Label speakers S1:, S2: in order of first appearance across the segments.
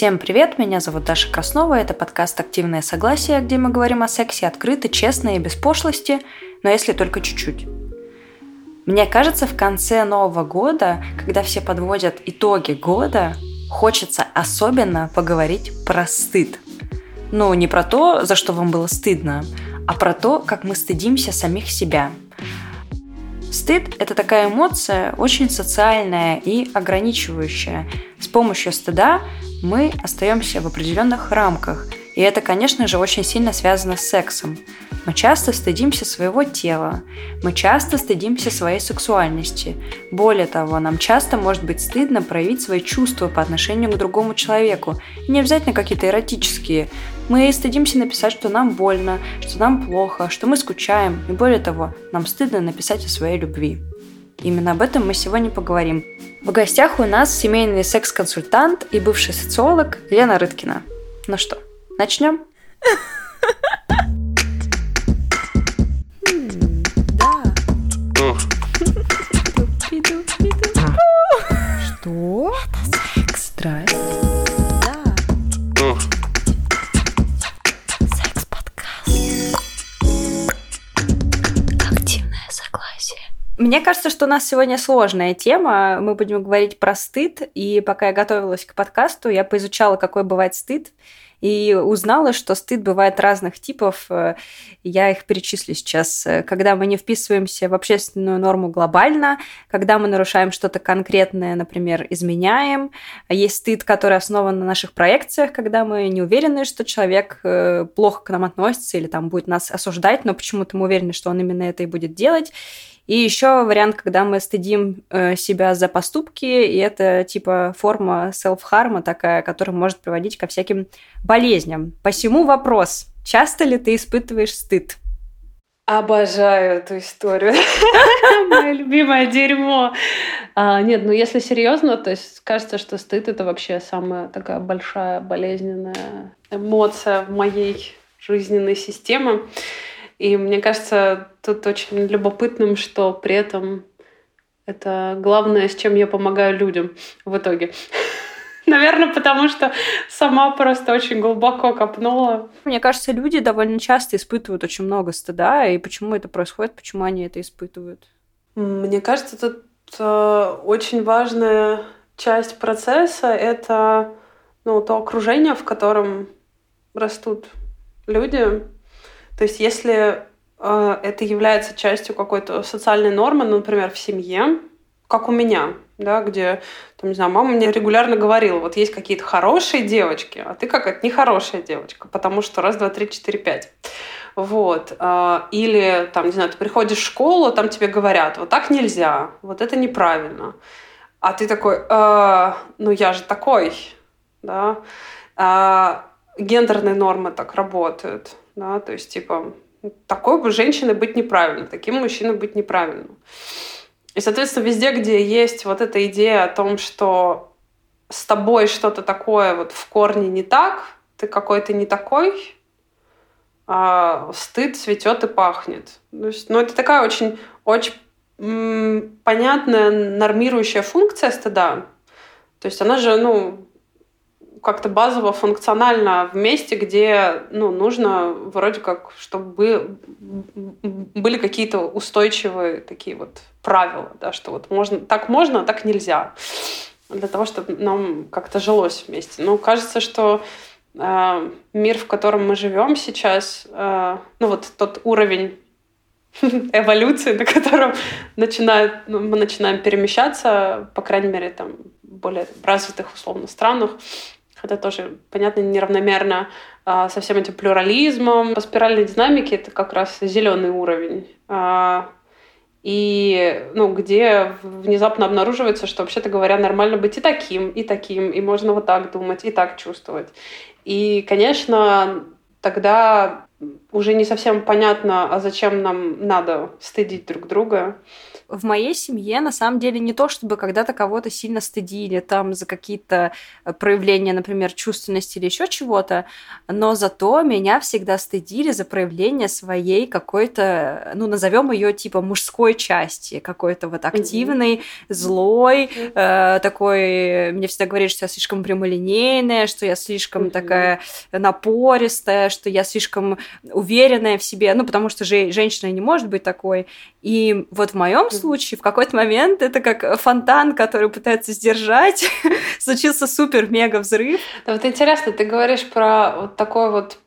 S1: Всем привет, меня зовут Даша Краснова, это подкаст «Активное согласие», где мы говорим о сексе открыто, честно и без пошлости, но если только чуть-чуть. Мне кажется, в конце Нового года, когда все подводят итоги года, хочется особенно поговорить про стыд. Ну, не про то, за что вам было стыдно, а про то, как мы стыдимся самих себя. Стыд – это такая эмоция, очень социальная и ограничивающая. С помощью стыда мы остаемся в определенных рамках – и это, конечно же, очень сильно связано с сексом. Мы часто стыдимся своего тела, мы часто стыдимся своей сексуальности. Более того, нам часто может быть стыдно проявить свои чувства по отношению к другому человеку. И не обязательно какие-то эротические. Мы стыдимся написать, что нам больно, что нам плохо, что мы скучаем. И более того, нам стыдно написать о своей любви. Именно об этом мы сегодня поговорим. В гостях у нас семейный секс-консультант и бывший социолог Лена Рыткина. Ну что, Начнем?
S2: Да. Что? Страсть.
S1: Да. Секс-подкаст. Активное согласие. Мне кажется, что у нас сегодня сложная тема. Мы будем говорить про стыд. И пока я готовилась к подкасту, я поизучала, какой бывает стыд и узнала, что стыд бывает разных типов. Э, я их перечислю сейчас. Когда мы не вписываемся в общественную норму глобально, когда мы нарушаем что-то конкретное, например, изменяем. Есть стыд, который основан на наших проекциях, когда мы не уверены, что человек э, плохо к нам относится или там будет нас осуждать, но почему-то мы уверены, что он именно это и будет делать. И еще вариант, когда мы стыдим э, себя за поступки, и это типа форма селф-харма такая, которая может приводить ко всяким болезням. Посему вопрос, часто ли ты испытываешь стыд?
S2: Обожаю эту историю. Мое любимое дерьмо. А, нет, ну если серьезно, то есть кажется, что стыд это вообще самая такая большая болезненная эмоция в моей жизненной системе. И мне кажется, тут очень любопытным, что при этом это главное, с чем я помогаю людям в итоге. Наверное, потому что сама просто очень глубоко копнула.
S1: Мне кажется, люди довольно часто испытывают очень много стыда. И почему это происходит, почему они это испытывают?
S2: Мне кажется, тут э, очень важная часть процесса — это ну, то окружение, в котором растут люди, то есть если э, это является частью какой-то социальной нормы, ну, например, в семье, как у меня, да, где, там, не знаю, мама мне регулярно говорила, вот есть какие-то хорошие девочки, а ты какая-то нехорошая девочка, потому что раз, два, три, четыре, пять. Вот. Э, или, там, не знаю, ты приходишь в школу, там тебе говорят, вот так нельзя, вот это неправильно. А ты такой, э, ну я же такой, да. Э, гендерные нормы так работают да, то есть, типа, такой бы женщиной быть неправильно, таким мужчиной быть неправильно. И, соответственно, везде, где есть вот эта идея о том, что с тобой что-то такое вот в корне не так, ты какой-то не такой, а стыд цветет и пахнет. То есть, ну, это такая очень, очень понятная нормирующая функция стыда. То есть она же, ну, как-то базово функционально в месте, где ну, нужно вроде как, чтобы были какие-то устойчивые такие вот правила, да, что вот можно, так можно, а так нельзя, для того, чтобы нам как-то жилось вместе. Но кажется, что э, мир, в котором мы живем сейчас, э, ну вот тот уровень эволюции, на котором начинает, ну, мы начинаем перемещаться, по крайней мере, там, более развитых условно странах, хотя тоже, понятно, неравномерно а, со всем этим плюрализмом. По спиральной динамике это как раз зеленый уровень. А, и ну, где внезапно обнаруживается, что, вообще-то говоря, нормально быть и таким, и таким, и можно вот так думать, и так чувствовать. И, конечно, тогда уже не совсем понятно, а зачем нам надо стыдить друг друга,
S1: в моей семье на самом деле не то, чтобы когда-то кого-то сильно стыдили там за какие-то э, проявления, например, чувственности или еще чего-то, но зато меня всегда стыдили за проявление своей какой-то, ну, назовем ее типа мужской части, какой-то вот активной, mm-hmm. злой, mm-hmm. э, такой, мне всегда говорили, что я слишком прямолинейная, что я слишком mm-hmm. такая напористая, что я слишком уверенная в себе, ну, потому что же женщина не может быть такой. И вот в моем случае в какой-то момент это как фонтан, который пытается сдержать, случился супер-мега взрыв.
S2: Да, вот интересно, ты говоришь про вот такое вот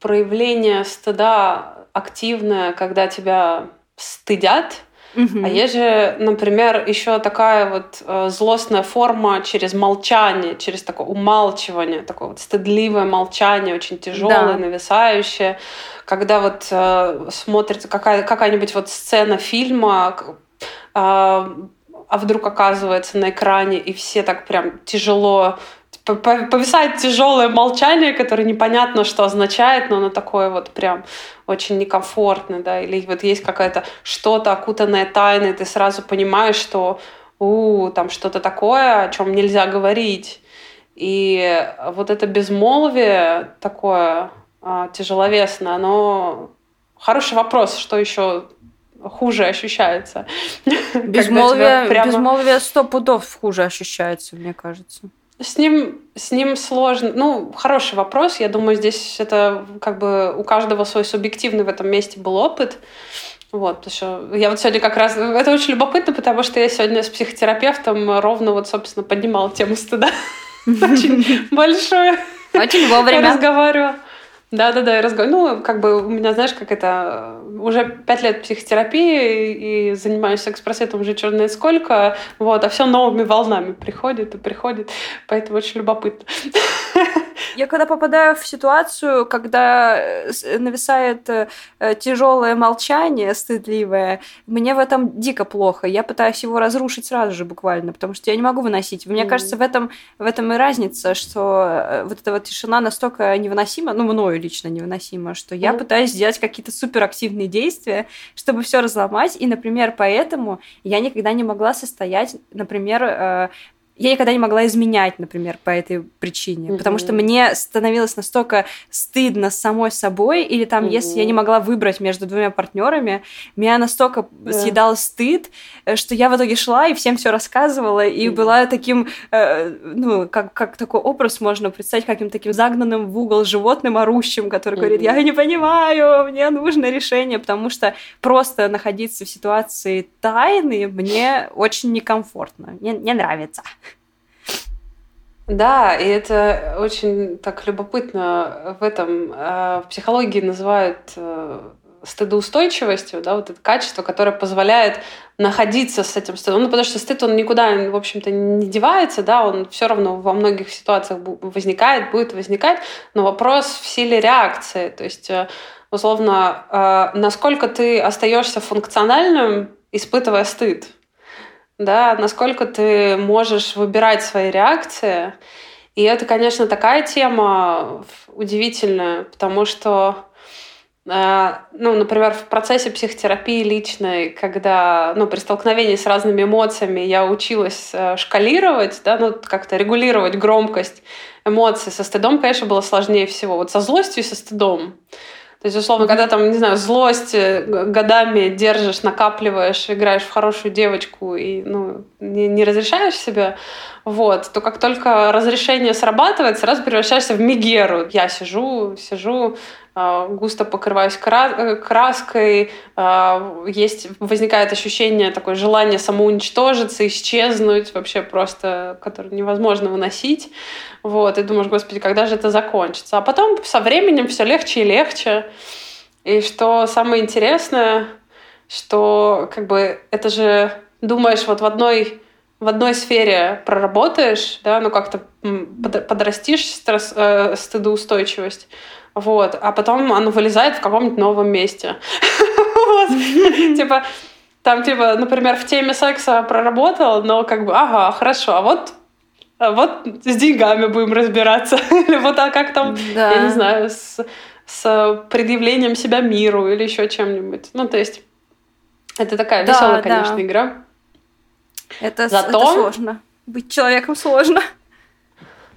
S2: проявление стыда активное, когда тебя стыдят, Угу. А есть же, например, еще такая вот э, злостная форма через молчание, через такое умалчивание, такое вот стыдливое молчание, очень тяжелое, да. нависающее, когда вот э, смотрится какая, какая-нибудь вот сцена фильма, э, а вдруг оказывается на экране, и все так прям тяжело повисает тяжелое молчание, которое непонятно, что означает, но оно такое вот прям очень некомфортно, да, или вот есть какая-то что-то окутанное тайной, ты сразу понимаешь, что у, там что-то такое, о чем нельзя говорить. И вот это безмолвие такое а, тяжеловесное, оно хороший вопрос, что еще хуже ощущается.
S1: Безмолвие, прямо... безмолвие сто пудов хуже ощущается, мне кажется.
S2: С ним, с ним сложно. Ну, хороший вопрос. Я думаю, здесь это как бы у каждого свой субъективный в этом месте был опыт. Вот, потому что я вот сегодня как раз... Это очень любопытно, потому что я сегодня с психотерапевтом ровно вот, собственно, поднимала тему стыда. Очень большое.
S1: Очень вовремя.
S2: Разговаривала. Да, да, да, я разговариваю. Ну, как бы у меня, знаешь, как это уже пять лет психотерапии и занимаюсь секс-просветом уже черное сколько, вот, а все новыми волнами приходит и приходит, поэтому очень любопытно.
S1: Я когда попадаю в ситуацию, когда э, нависает э, тяжелое молчание, стыдливое, мне в этом дико плохо. Я пытаюсь его разрушить сразу же буквально, потому что я не могу выносить. Мне mm. кажется, в этом, в этом и разница, что э, вот эта вот тишина настолько невыносима, ну, мною лично невыносима, что я mm. пытаюсь сделать какие-то суперактивные действия, чтобы все разломать. И, например, поэтому я никогда не могла состоять, например, я никогда не могла изменять, например, по этой причине, mm-hmm. потому что мне становилось настолько стыдно самой собой, или там, mm-hmm. если я не могла выбрать между двумя партнерами, меня настолько yeah. съедал стыд, э, что я в итоге шла и всем все рассказывала, и mm-hmm. была таким, э, ну, как, как такой образ можно представить, каким таким загнанным в угол животным орущим, который mm-hmm. говорит, я не понимаю, мне нужно решение, потому что просто находиться в ситуации тайны мне очень некомфортно, мне не нравится.
S2: Да, и это очень так любопытно в этом. Э, в психологии называют э, стыдоустойчивостью, да, вот это качество, которое позволяет находиться с этим стыдом. Ну, потому что стыд, он никуда, в общем-то, не девается, да, он все равно во многих ситуациях возникает, будет возникать, но вопрос в силе реакции. То есть, э, условно, насколько ты остаешься функциональным, испытывая стыд да, насколько ты можешь выбирать свои реакции. И это, конечно, такая тема удивительная, потому что э, ну, например, в процессе психотерапии личной, когда, ну, при столкновении с разными эмоциями я училась э, шкалировать, да, ну, как-то регулировать громкость эмоций. Со стыдом, конечно, было сложнее всего. Вот со злостью и со стыдом. То есть, условно, когда там, не знаю, злость э, годами держишь, накапливаешь, играешь в хорошую девочку и ну, не, не разрешаешь себе, вот, то как только разрешение срабатывает, сразу превращаешься в Мегеру. Я сижу, сижу, густо покрываюсь э, краской, а, есть, возникает ощущение, такое желание самоуничтожиться, исчезнуть, вообще просто, которое невозможно выносить. Вот, и думаешь, господи, когда же это закончится? А потом со временем все легче и легче. И что самое интересное, что как бы это же думаешь вот в одной в одной сфере проработаешь, да, ну как-то подрастишь э, стыдоустойчивость, вот, а потом оно вылезает в каком-нибудь новом месте. Типа, там, типа, например, в теме секса проработал, но как бы, ага, хорошо, а вот а вот с деньгами будем разбираться. Или вот а как там, я не знаю, с, с предъявлением себя миру или еще чем-нибудь. Ну, то есть Это такая веселая, да, конечно, игра.
S1: Это, Зато... это сложно. Быть человеком сложно.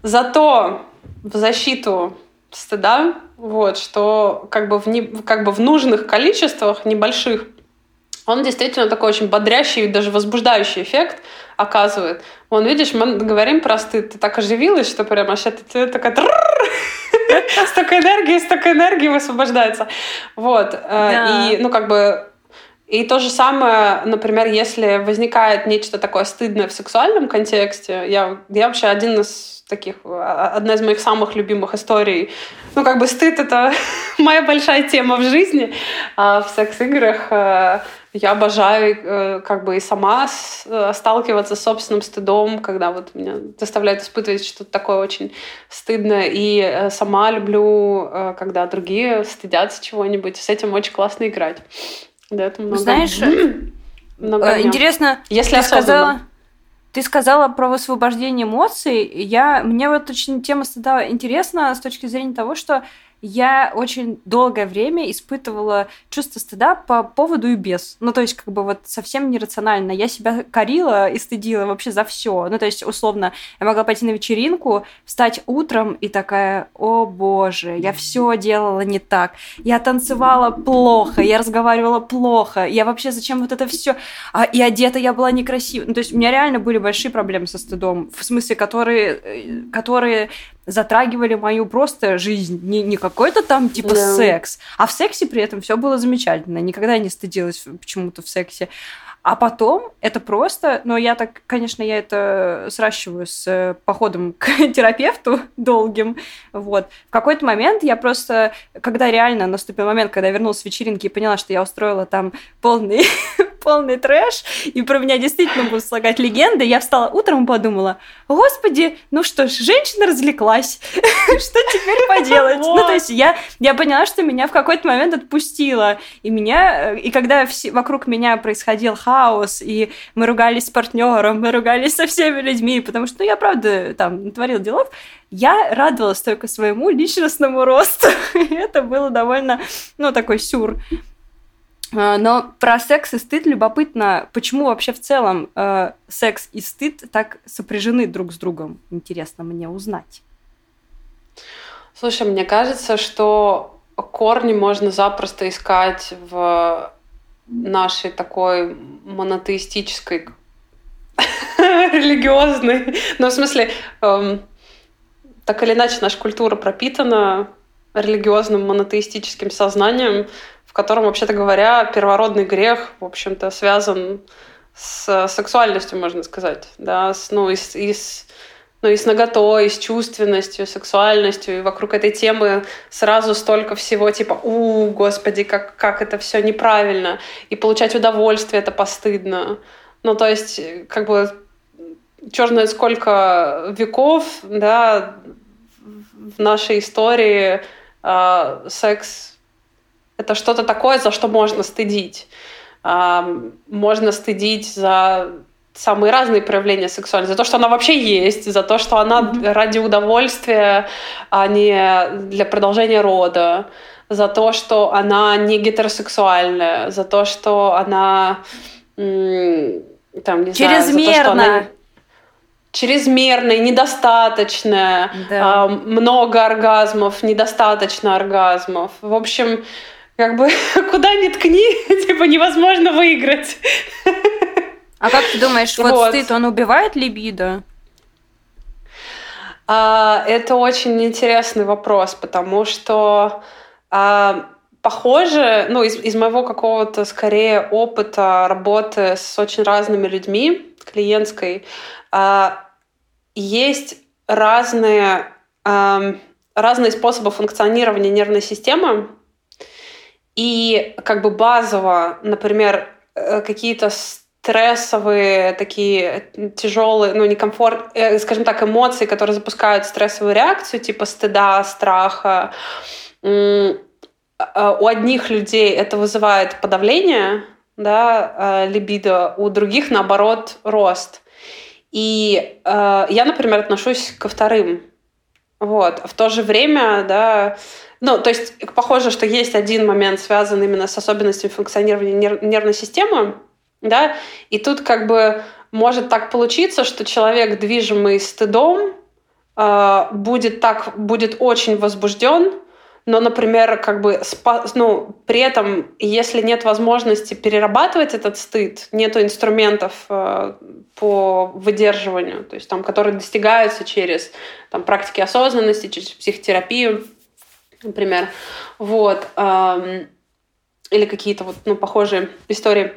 S2: Зато в защиту стыда, вот, что как бы в, не, как бы в нужных количествах, небольших, он действительно такой очень бодрящий, даже возбуждающий эффект оказывает. Вон, видишь, мы говорим про стыд, ты так оживилась, что прям аж это такая столько энергии, столько энергии высвобождается. Вот. И, ну, как бы и то же самое, например, если возникает нечто такое стыдное в сексуальном контексте, я, я вообще один из таких, а, одна из моих самых любимых историй. Ну, как бы стыд — это моя большая тема в жизни. А в секс-играх э, я обожаю э, как бы и сама э, сталкиваться с собственным стыдом, когда вот меня заставляют испытывать что-то такое очень стыдное. И сама люблю, когда другие стыдятся чего-нибудь. С этим очень классно играть. Да, это много.
S1: Знаешь, много э, интересно, Если ты сказала, ты сказала про высвобождение эмоций. Я, мне вот очень тема стала интересна с точки зрения того, что я очень долгое время испытывала чувство стыда по поводу и без. Ну, то есть, как бы вот совсем нерационально. Я себя корила и стыдила вообще за все. Ну, то есть, условно, я могла пойти на вечеринку, встать утром и такая, о боже, я все делала не так. Я танцевала плохо, я разговаривала плохо, я вообще зачем вот это все? А, и одета я была некрасива. Ну, то есть, у меня реально были большие проблемы со стыдом, в смысле, которые, э, которые затрагивали мою просто жизнь, не, не какой-то там типа да. секс, а в сексе при этом все было замечательно, никогда не стыдилась почему-то в сексе. А потом это просто, но я так, конечно, я это сращиваю с э, походом к терапевту долгим, вот. В какой-то момент я просто, когда реально наступил момент, когда я вернулась с вечеринки и поняла, что я устроила там полный, полный трэш, и про меня действительно будут слагать легенды, я встала утром и подумала, господи, ну что ж, женщина развлеклась, что теперь поделать? Ну, то есть я, я поняла, что меня в какой-то момент отпустило, и меня, э, и когда вокруг меня происходил хаос, и мы ругались с партнером, мы ругались со всеми людьми, потому что, ну, я правда там натворила делов, я радовалась только своему личностному росту. и это было довольно, ну, такой сюр. А, но про секс и стыд любопытно, почему вообще в целом э, секс и стыд так сопряжены друг с другом. Интересно мне узнать.
S2: Слушай, мне кажется, что корни можно запросто искать в нашей такой монотеистической религиозной, ну, в смысле, эм, так или иначе, наша культура пропитана религиозным монотеистическим сознанием, в котором, вообще-то говоря, первородный грех, в общем-то, связан с сексуальностью, можно сказать, да, с, ну, и с, и с ну, и с наготой, и с чувственностью, сексуальностью, и вокруг этой темы сразу столько всего, типа, у, господи, как, как это все неправильно, и получать удовольствие это постыдно. Ну, то есть, как бы, черное сколько веков, да, в нашей истории э, секс — это что-то такое, за что можно стыдить. Э, можно стыдить за самые разные проявления сексуальности, за то, что она вообще есть, за то, что она mm-hmm. ради удовольствия, а не для продолжения рода, за то, что она не гетеросексуальная, за то, что она там, не
S1: Чрезмерно.
S2: Знаю, чрезмерная, недостаточная, да. э, много оргазмов, недостаточно оргазмов. В общем, как бы куда ни ткни, типа невозможно выиграть.
S1: А как ты думаешь, вот, вот. стыд, он убивает либидо?
S2: А, это очень интересный вопрос, потому что а, похоже, ну, из, из моего какого-то скорее опыта работы с очень разными людьми, клиентской, а, есть разные, а, разные способы функционирования нервной системы. И как бы базово, например, э, какие-то стрессовые, такие тяжелые, ну, некомфорт, э, скажем так, эмоции, которые запускают стрессовую реакцию, типа стыда, страха. А, у одних людей это вызывает подавление, да, а, либидо, у других, наоборот, рост. И э, я, например, отношусь ко вторым. Вот. В то же время, да, ну, то есть похоже, что есть один момент, связан именно с особенностями функционирования нерв- нервной системы, да, и тут как бы может так получиться, что человек, движимый стыдом, э, будет так, будет очень возбужден, но, например, как бы, ну, при этом, если нет возможности перерабатывать этот стыд, нет инструментов э, по выдерживанию, то есть там, которые достигаются через там, практики осознанности, через психотерапию, например, вот, э, или какие-то вот, ну, похожие истории.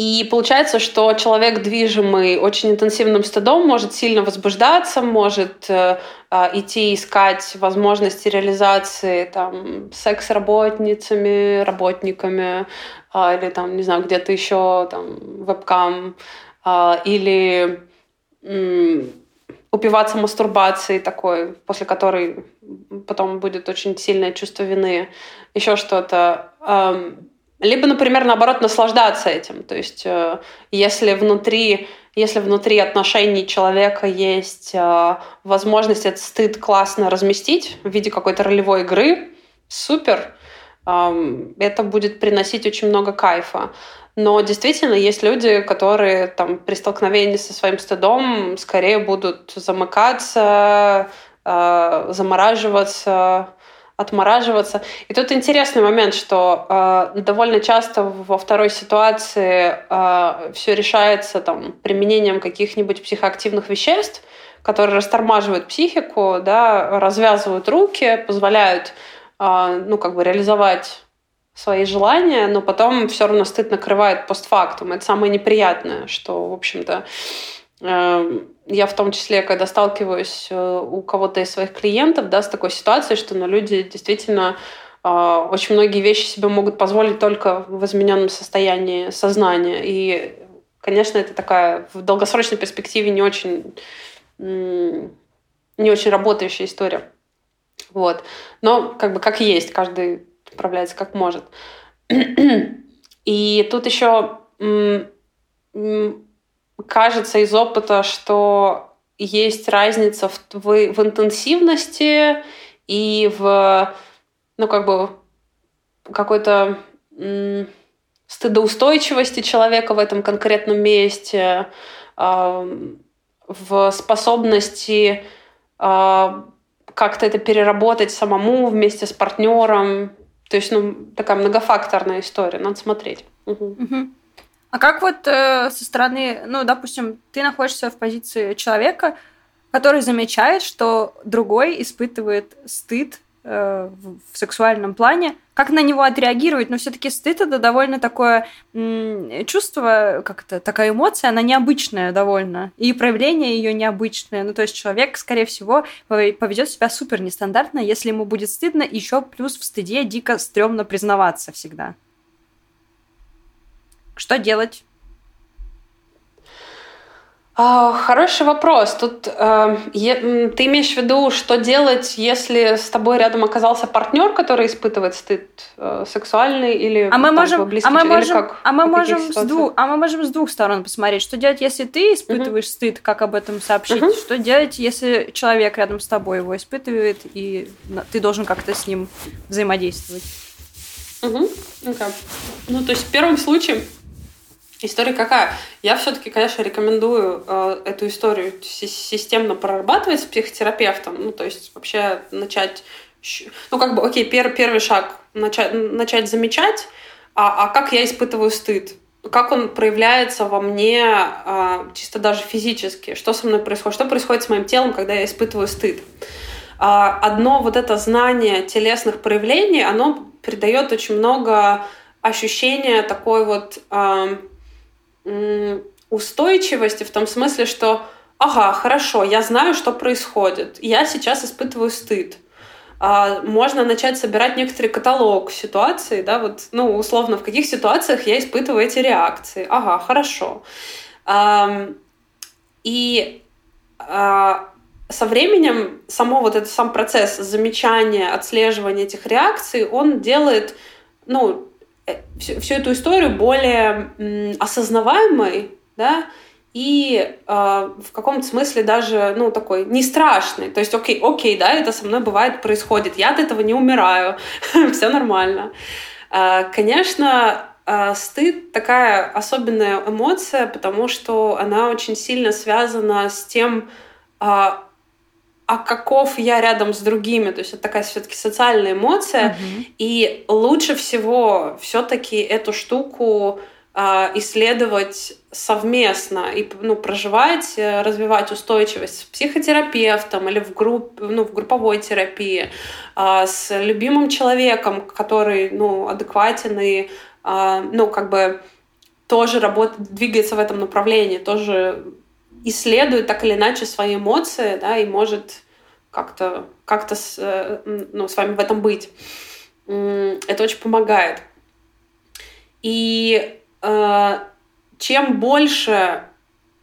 S2: И получается, что человек, движимый очень интенсивным стыдом, может сильно возбуждаться, может э, э, идти искать возможности реализации там, секс-работницами, работниками, э, или там, не знаю, где-то еще там, вебкам, э, или э, упиваться мастурбацией такой, после которой потом будет очень сильное чувство вины, еще что-то. Э, либо, например, наоборот, наслаждаться этим. То есть, э, если внутри, если внутри отношений человека есть э, возможность этот стыд классно разместить в виде какой-то ролевой игры, супер. Это будет приносить очень много кайфа. Но действительно есть люди, которые там, при столкновении со своим стыдом скорее будут замыкаться, э, замораживаться, отмораживаться. И тут интересный момент, что э, довольно часто во второй ситуации э, все решается там, применением каких-нибудь психоактивных веществ, которые растормаживают психику, да, развязывают руки, позволяют э, ну, как бы реализовать свои желания, но потом все равно стыд накрывает постфактум. Это самое неприятное, что, в общем-то, я в том числе, когда сталкиваюсь э, у кого-то из своих клиентов, да, с такой ситуацией, что ну, люди действительно э, очень многие вещи себе могут позволить только в измененном состоянии сознания. И, конечно, это такая в долгосрочной перспективе не очень, не очень работающая история. Вот. Но как бы как есть, каждый справляется как может. И тут еще кажется из опыта, что есть разница в, в, в интенсивности и в, ну, как бы, какой-то стыдоустойчивости человека в этом конкретном месте, э, в способности э, как-то это переработать самому вместе с партнером. То есть, ну, такая многофакторная история, надо смотреть. Угу.
S1: Угу. А как вот э, со стороны, ну, допустим, ты находишься в позиции человека, который замечает, что другой испытывает стыд э, в, сексуальном плане, как на него отреагировать? Но все-таки стыд это довольно такое м- чувство, как это, такая эмоция, она необычная довольно, и проявление ее необычное. Ну, то есть человек, скорее всего, поведет себя супер нестандартно, если ему будет стыдно, еще плюс в стыде дико стрёмно признаваться всегда. Что делать?
S2: А, хороший вопрос. Тут э, ты имеешь в виду, что делать, если с тобой рядом оказался партнер, который испытывает стыд э, сексуальный или
S1: а мы можем, близкий, а мы можем, как, а мы можем с двух, а мы можем с двух сторон посмотреть, что делать, если ты испытываешь uh стыд, как об этом сообщить, uh что делать, если человек рядом с тобой его испытывает и ты должен как-то с ним взаимодействовать.
S2: Угу. Okay. Ну то есть в первом случае История какая? Я все-таки, конечно, рекомендую э, эту историю системно прорабатывать с психотерапевтом. Ну, то есть вообще начать... Ну, как бы, окей, пер, первый шаг начать, начать замечать, а, а как я испытываю стыд? Как он проявляется во мне э, чисто даже физически? Что со мной происходит? Что происходит с моим телом, когда я испытываю стыд? Э, одно вот это знание телесных проявлений, оно придает очень много ощущения такой вот... Э, устойчивости в том смысле, что ага, хорошо, я знаю, что происходит, я сейчас испытываю стыд. А, можно начать собирать некоторый каталог ситуаций, да, вот, ну, условно, в каких ситуациях я испытываю эти реакции. Ага, хорошо. И а, со временем само вот этот сам процесс замечания, отслеживания этих реакций, он делает, ну, всю, всю эту историю более м, осознаваемой, да, и э, в каком-то смысле даже, ну, такой не страшный. То есть, окей, окей, да, это со мной бывает, происходит. Я от этого не умираю, все нормально. Э, конечно, э, стыд такая особенная эмоция, потому что она очень сильно связана с тем, э, а каков я рядом с другими. То есть это такая все-таки социальная эмоция. Mm-hmm. И лучше всего все-таки эту штуку э, исследовать совместно и ну, проживать, э, развивать устойчивость с психотерапевтом или в, групп, ну, в групповой терапии, э, с любимым человеком, который ну, адекватен и э, ну, как бы тоже работает, двигается в этом направлении, тоже исследует так или иначе свои эмоции, да, и может как-то как с, э, ну, с вами в этом быть. Это очень помогает. И э, чем больше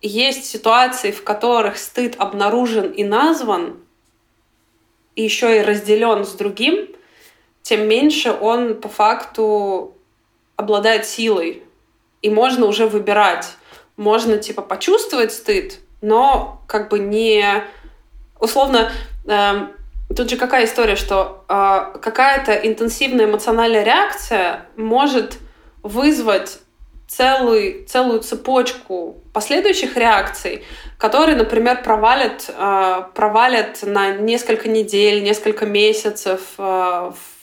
S2: есть ситуаций, в которых стыд обнаружен и назван, и еще и разделен с другим, тем меньше он по факту обладает силой. И можно уже выбирать, можно типа почувствовать стыд, но как бы не условно э, тут же какая история, что э, какая-то интенсивная эмоциональная реакция может вызвать целую, целую цепочку последующих реакций, которые, например, провалят, э, провалят на несколько недель, несколько месяцев э, в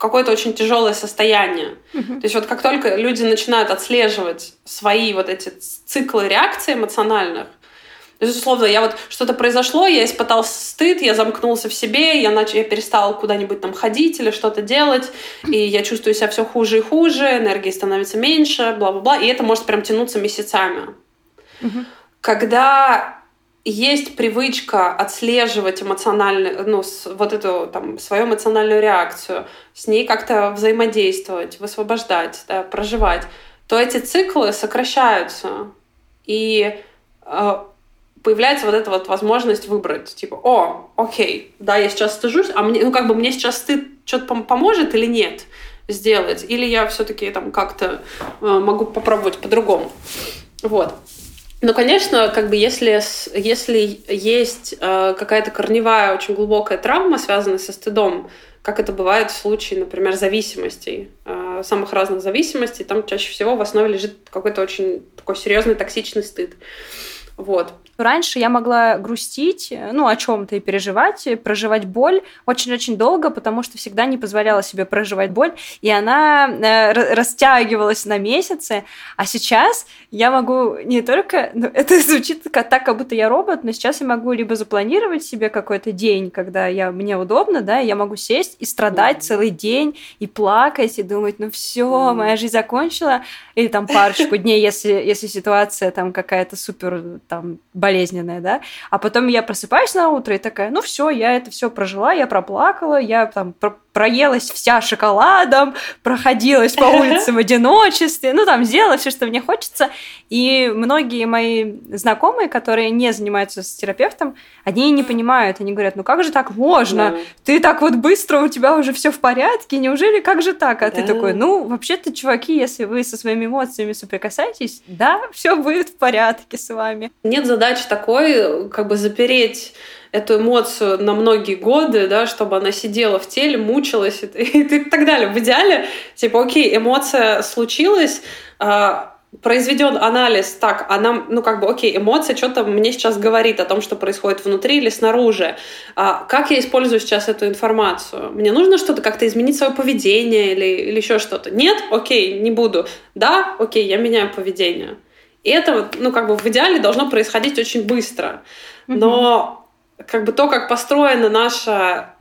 S2: какое-то очень тяжелое состояние. Mm-hmm. То есть вот как только люди начинают отслеживать свои вот эти циклы реакций эмоциональных, то есть, условно, я вот что-то произошло, я испытал стыд, я замкнулся в себе, я, нач... я перестал куда-нибудь там ходить или что-то делать, и я чувствую себя все хуже и хуже, энергии становится меньше, бла-бла-бла, и это может прям тянуться месяцами. Mm-hmm. Когда есть привычка отслеживать эмоциональную, ну, вот эту там свою эмоциональную реакцию, с ней как-то взаимодействовать, высвобождать, да, проживать, то эти циклы сокращаются. И э, появляется вот эта вот возможность выбрать, типа, о, окей, да, я сейчас стыжусь, а мне, ну, как бы мне сейчас стыд что-то поможет или нет сделать, или я все-таки там как-то э, могу попробовать по-другому. Вот. Но, конечно, как бы если, если есть э, какая-то корневая, очень глубокая травма, связанная со стыдом, как это бывает в случае, например, зависимостей, э, самых разных зависимостей, там чаще всего в основе лежит какой-то очень такой серьезный токсичный стыд. Вот.
S1: Раньше я могла грустить, ну, о чем-то и переживать, и проживать боль очень-очень долго, потому что всегда не позволяла себе проживать боль, и она э, растягивалась на месяцы. А сейчас я могу не только... Ну, это звучит так, как будто я робот, но сейчас я могу либо запланировать себе какой-то день, когда я, мне удобно, да, я могу сесть и страдать mm. целый день, и плакать, и думать, ну все, mm. моя жизнь закончила, или там парочку дней, если, если ситуация там какая-то супер там болезненная, да, а потом я просыпаюсь на утро и такая, ну все, я это все прожила, я проплакала, я там проелась вся шоколадом, проходилась по улице в одиночестве, ну там сделала все, что мне хочется, и многие мои знакомые, которые не занимаются с терапевтом, они не понимают, они говорят, ну как же так можно? Ты так вот быстро, у тебя уже все в порядке, неужели как же так? А да. ты такой, ну вообще-то, чуваки, если вы со своими эмоциями соприкасаетесь, да, все будет в порядке с вами.
S2: Нет задачи такой, как бы запереть эту эмоцию на многие годы, да, чтобы она сидела в теле, мучилась и, и так далее. В идеале, типа, окей, эмоция случилась, а, произведен анализ, так, она, ну как бы, окей, эмоция что-то мне сейчас говорит о том, что происходит внутри или снаружи. А как я использую сейчас эту информацию? Мне нужно что-то как-то изменить свое поведение или, или еще что-то? Нет? Окей, не буду. Да? Окей, я меняю поведение. И это, ну как бы в идеале должно происходить очень быстро. Но как бы то, как построена наша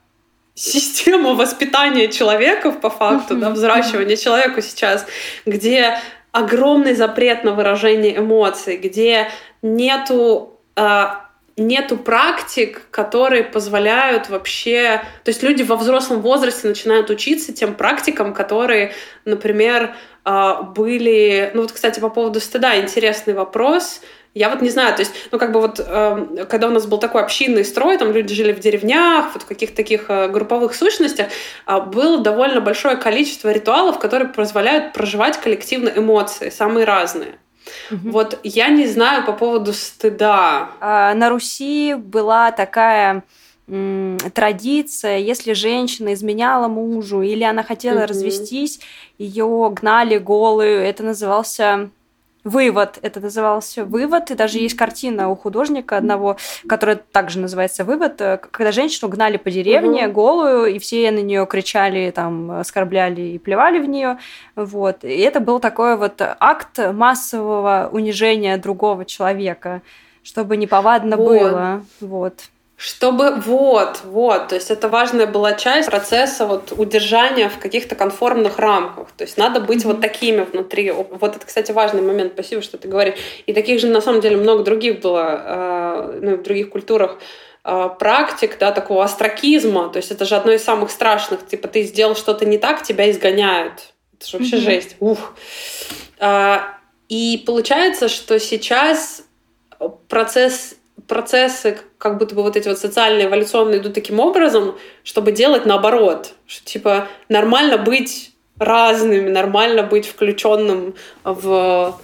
S2: система воспитания человеков по факту, да, взращивания человека сейчас, где огромный запрет на выражение эмоций, где нету э, нету практик, которые позволяют вообще... То есть люди во взрослом возрасте начинают учиться тем практикам, которые, например, э, были... Ну вот, кстати, по поводу стыда интересный вопрос — я вот не знаю, то есть, ну, как бы вот, э, когда у нас был такой общинный строй, там люди жили в деревнях, вот в каких-то таких э, групповых сущностях, э, было довольно большое количество ритуалов, которые позволяют проживать коллективно эмоции, самые разные. Угу. Вот я не знаю по поводу стыда.
S1: А, на Руси была такая традиция, если женщина изменяла мужу или она хотела mm развестись, ее гнали голую. Это назывался Вывод, это назывался вывод, и даже есть картина у художника одного, которая также называется вывод, э, когда женщину гнали по деревне угу. голую, и все на нее кричали, там, оскорбляли и плевали в нее, вот. И это был такой вот акт массового унижения другого человека, чтобы неповадно вот. было, вот.
S2: Чтобы вот, вот, то есть это важная была часть процесса вот удержания в каких-то конформных рамках. То есть надо быть вот такими внутри. Вот это, кстати, важный момент. Спасибо, что ты говоришь. И таких же на самом деле много других было, э, ну, в других культурах э, практик, да, такого астракизма. То есть это же одно из самых страшных. Типа ты сделал что-то не так, тебя изгоняют. Это же вообще mm-hmm. жесть. Ух. Э, и получается, что сейчас процесс процессы, как будто бы вот эти вот социальные, эволюционные идут таким образом, чтобы делать наоборот. Что, типа, нормально быть разными, нормально быть включенным в,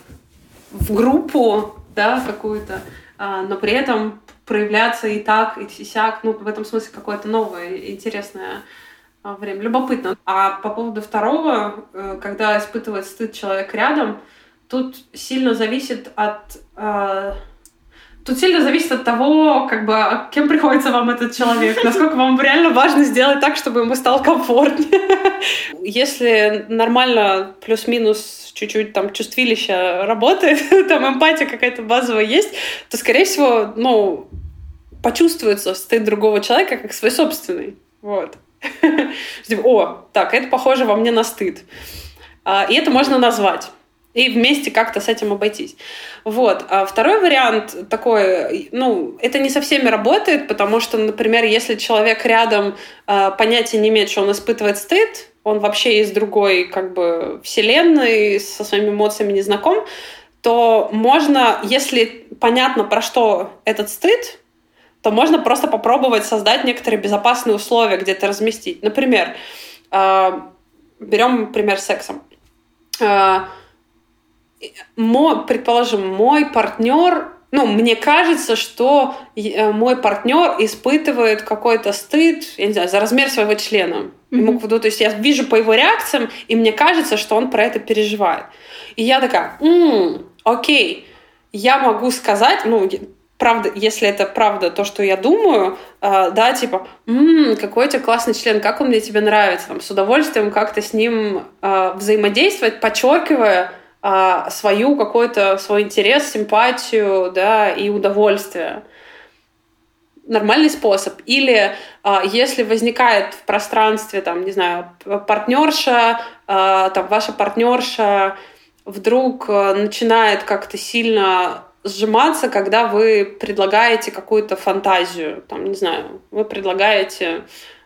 S2: в группу, да, какую-то, а, но при этом проявляться и так, и сяк, ну, в этом смысле какое-то новое, интересное а, время. Любопытно. А по поводу второго, э, когда испытывает стыд человек рядом, тут сильно зависит от а, Тут сильно зависит от того, как бы, кем приходится вам этот человек, насколько вам реально важно сделать так, чтобы ему стало комфортнее. Если нормально плюс-минус чуть-чуть там чувствилище работает, там эмпатия какая-то базовая есть, то, скорее всего, ну, почувствуется стыд другого человека как свой собственный. Вот. О, так, это похоже во мне на стыд. А, и это можно назвать и вместе как-то с этим обойтись. Вот. А второй вариант такой, ну, это не со всеми работает, потому что, например, если человек рядом э, понятия не имеет, что он испытывает стыд, он вообще из другой как бы вселенной, со своими эмоциями не знаком, то можно, если понятно, про что этот стыд, то можно просто попробовать создать некоторые безопасные условия где-то разместить. Например, э, берем пример с сексом. Э, мой, предположим, мой партнер, ну, мне кажется, что э, мой партнер испытывает какой-то стыд, я не знаю, за размер своего члена. Mm-hmm. Ну, то есть я вижу по его реакциям, и мне кажется, что он про это переживает. И я такая, м-м, окей, я могу сказать, ну, правда, если это правда то, что я думаю, э, да, типа, м-м, какой у тебя классный член, как он мне тебе нравится, там, с удовольствием как-то с ним э, взаимодействовать, подчеркивая а, свою какой-то свой интерес, симпатию, да, и удовольствие. Нормальный способ. Или а, если возникает в пространстве, там, не знаю, партнерша, а, там, ваша партнерша вдруг начинает как-то сильно сжиматься, когда вы предлагаете какую-то фантазию, там, не знаю, вы предлагаете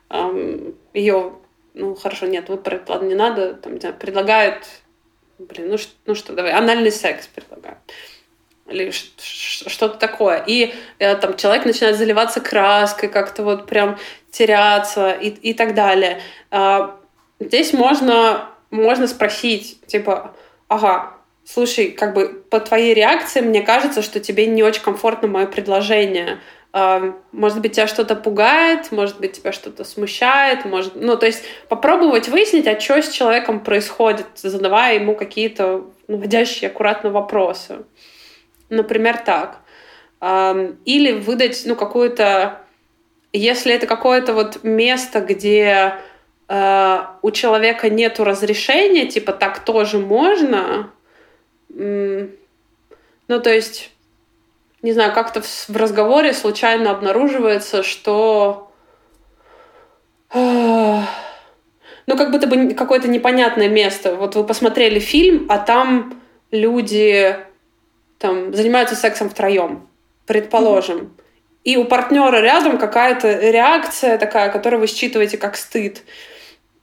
S2: эм, ее, ну хорошо, нет, вы ладно, не надо, там, не знаю, предлагают блин, ну, ну что, давай, анальный секс предлагаю. Или что-то такое. И э, там человек начинает заливаться краской, как-то вот прям теряться и, и так далее. А, здесь можно, можно спросить, типа, ага, слушай, как бы по твоей реакции мне кажется, что тебе не очень комфортно мое предложение. Может быть, тебя что-то пугает, может быть, тебя что-то смущает, может... Ну, то есть попробовать выяснить, а что с человеком происходит, задавая ему какие-то наводящие аккуратно вопросы. Например, так. Или выдать, ну, какую-то... Если это какое-то вот место, где э, у человека нету разрешения, типа так тоже можно, ну, то есть не знаю, как-то в, разговоре случайно обнаруживается, что ну, как будто бы какое-то непонятное место. Вот вы посмотрели фильм, а там люди там занимаются сексом втроем, предположим. И у партнера рядом какая-то реакция такая, которую вы считываете как стыд.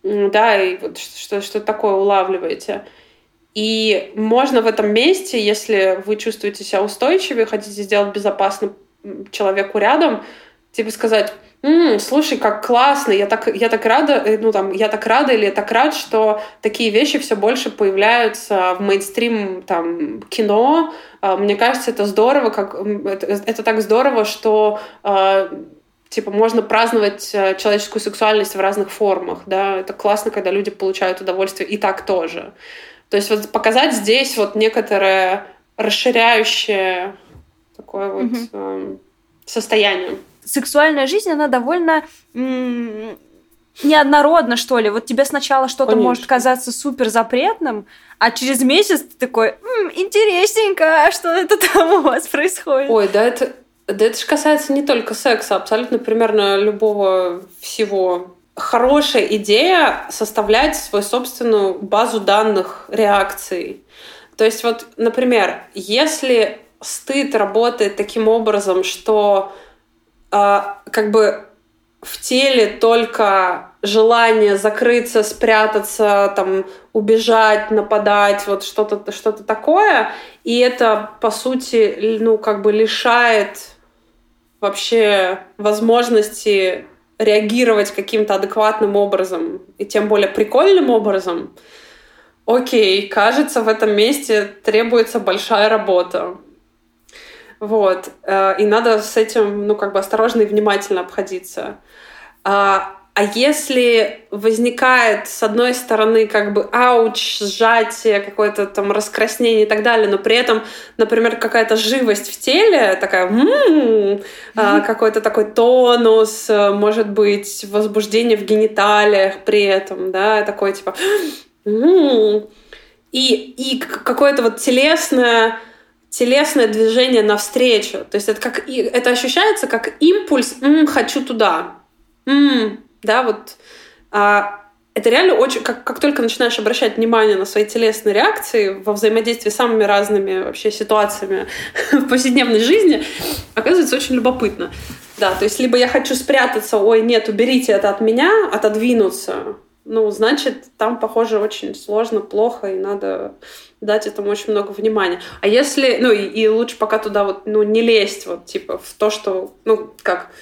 S2: Да, и вот что, что такое улавливаете. И можно в этом месте, если вы чувствуете себя устойчивее, хотите сделать безопасно человеку рядом, типа сказать, М, слушай, как классно, я так, я так рада, э, ну там, я так рада или я так рад, что такие вещи все больше появляются в мейнстрим там кино. А, мне кажется, это здорово, как это, это так здорово, что э, типа можно праздновать э, человеческую сексуальность в разных формах, да, это классно, когда люди получают удовольствие и так тоже. То есть вот показать здесь вот некоторое расширяющее такое вот mm-hmm. э, состояние
S1: сексуальная жизнь, она довольно неоднородно, что ли. Вот тебе сначала что-то Конечно. может казаться супер запретным, а через месяц ты такой, М, интересненько, а что это там у вас происходит?
S2: Ой, да это, да это же касается не только секса, абсолютно примерно любого всего. Хорошая идея составлять свою собственную базу данных реакций. То есть вот, например, если стыд работает таким образом, что а, как бы в теле только желание закрыться, спрятаться, там, убежать, нападать, вот что-то что такое. И это, по сути, ну, как бы лишает вообще возможности реагировать каким-то адекватным образом, и тем более прикольным образом, окей, кажется, в этом месте требуется большая работа. Вот. Э, и надо с этим, ну, как бы осторожно и внимательно обходиться. А, а если возникает, с одной стороны, как бы ауч, сжатие, какое-то там раскраснение и так далее, но при этом, например, какая-то живость в теле, такая м-м-м, mm-hmm. какой-то такой тонус, э, может быть, возбуждение в гениталиях при этом, да, такое типа м-м-м. и, и какое-то вот телесное телесное движение навстречу. То есть это, как, это ощущается как импульс «М, «хочу туда». М, да, вот. А, это реально очень... Как, как только начинаешь обращать внимание на свои телесные реакции во взаимодействии с самыми разными вообще ситуациями в повседневной жизни, оказывается очень любопытно. Да, то есть либо я хочу спрятаться, ой, нет, уберите это от меня, отодвинуться, ну, значит, там, похоже, очень сложно, плохо, и надо дать этому очень много внимания. А если, ну, и, и лучше пока туда вот, ну, не лезть вот, типа, в то, что, ну, как,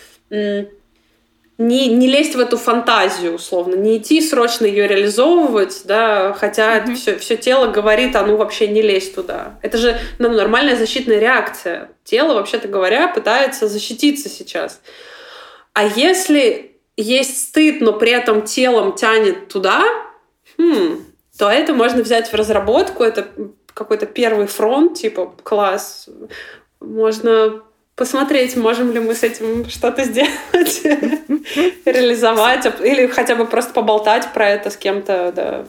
S2: не, не лезть в эту фантазию, условно, не идти срочно ее реализовывать, да, хотя mm-hmm. все, все тело говорит, а ну вообще не лезь туда. Это же ну, нормальная защитная реакция. Тело, вообще-то говоря, пытается защититься сейчас. А если есть стыд, но при этом телом тянет туда, хм, то это можно взять в разработку, это какой-то первый фронт, типа класс. Можно посмотреть, можем ли мы с этим что-то сделать, реализовать, или хотя бы просто поболтать про это с кем-то, да,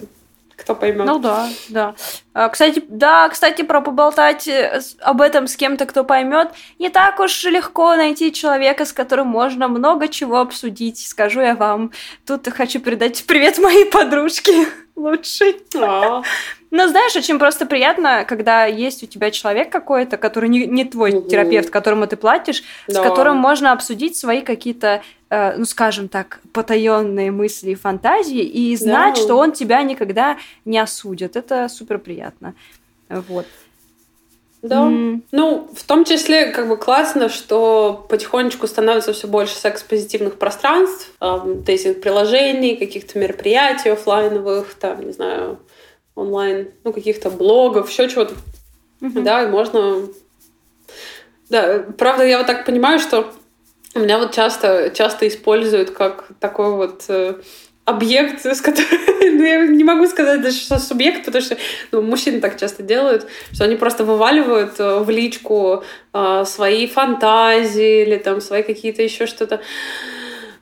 S2: кто поймет.
S1: Ну да, да. А, кстати, да, кстати, про поболтать э, об этом с кем-то, кто поймет, не так уж легко найти человека, с которым можно много чего обсудить, скажу я вам. Тут хочу передать привет моей подружке лучшей. А. Но знаешь, очень просто приятно, когда есть у тебя человек какой-то, который не, не твой угу. терапевт, которому ты платишь, да. с которым можно обсудить свои какие-то, э, ну скажем так, потаенные мысли и фантазии, и знать, да. что он тебя никогда не осудит. Это супер приятно. Вот.
S2: Да. Mm. Ну, в том числе, как бы классно, что потихонечку становится все больше секс-позитивных пространств, э, дейзинг-приложений, каких-то мероприятий офлайновых, там, не знаю, онлайн, ну, каких-то блогов, еще чего-то. Mm-hmm. Да, можно... Да, правда, я вот так понимаю, что меня вот часто, часто используют как такой вот э, объект, с которым... ну, я не могу сказать даже, что субъект, потому что ну, мужчины так часто делают, что они просто вываливают э, в личку э, свои фантазии или там свои какие-то еще что-то.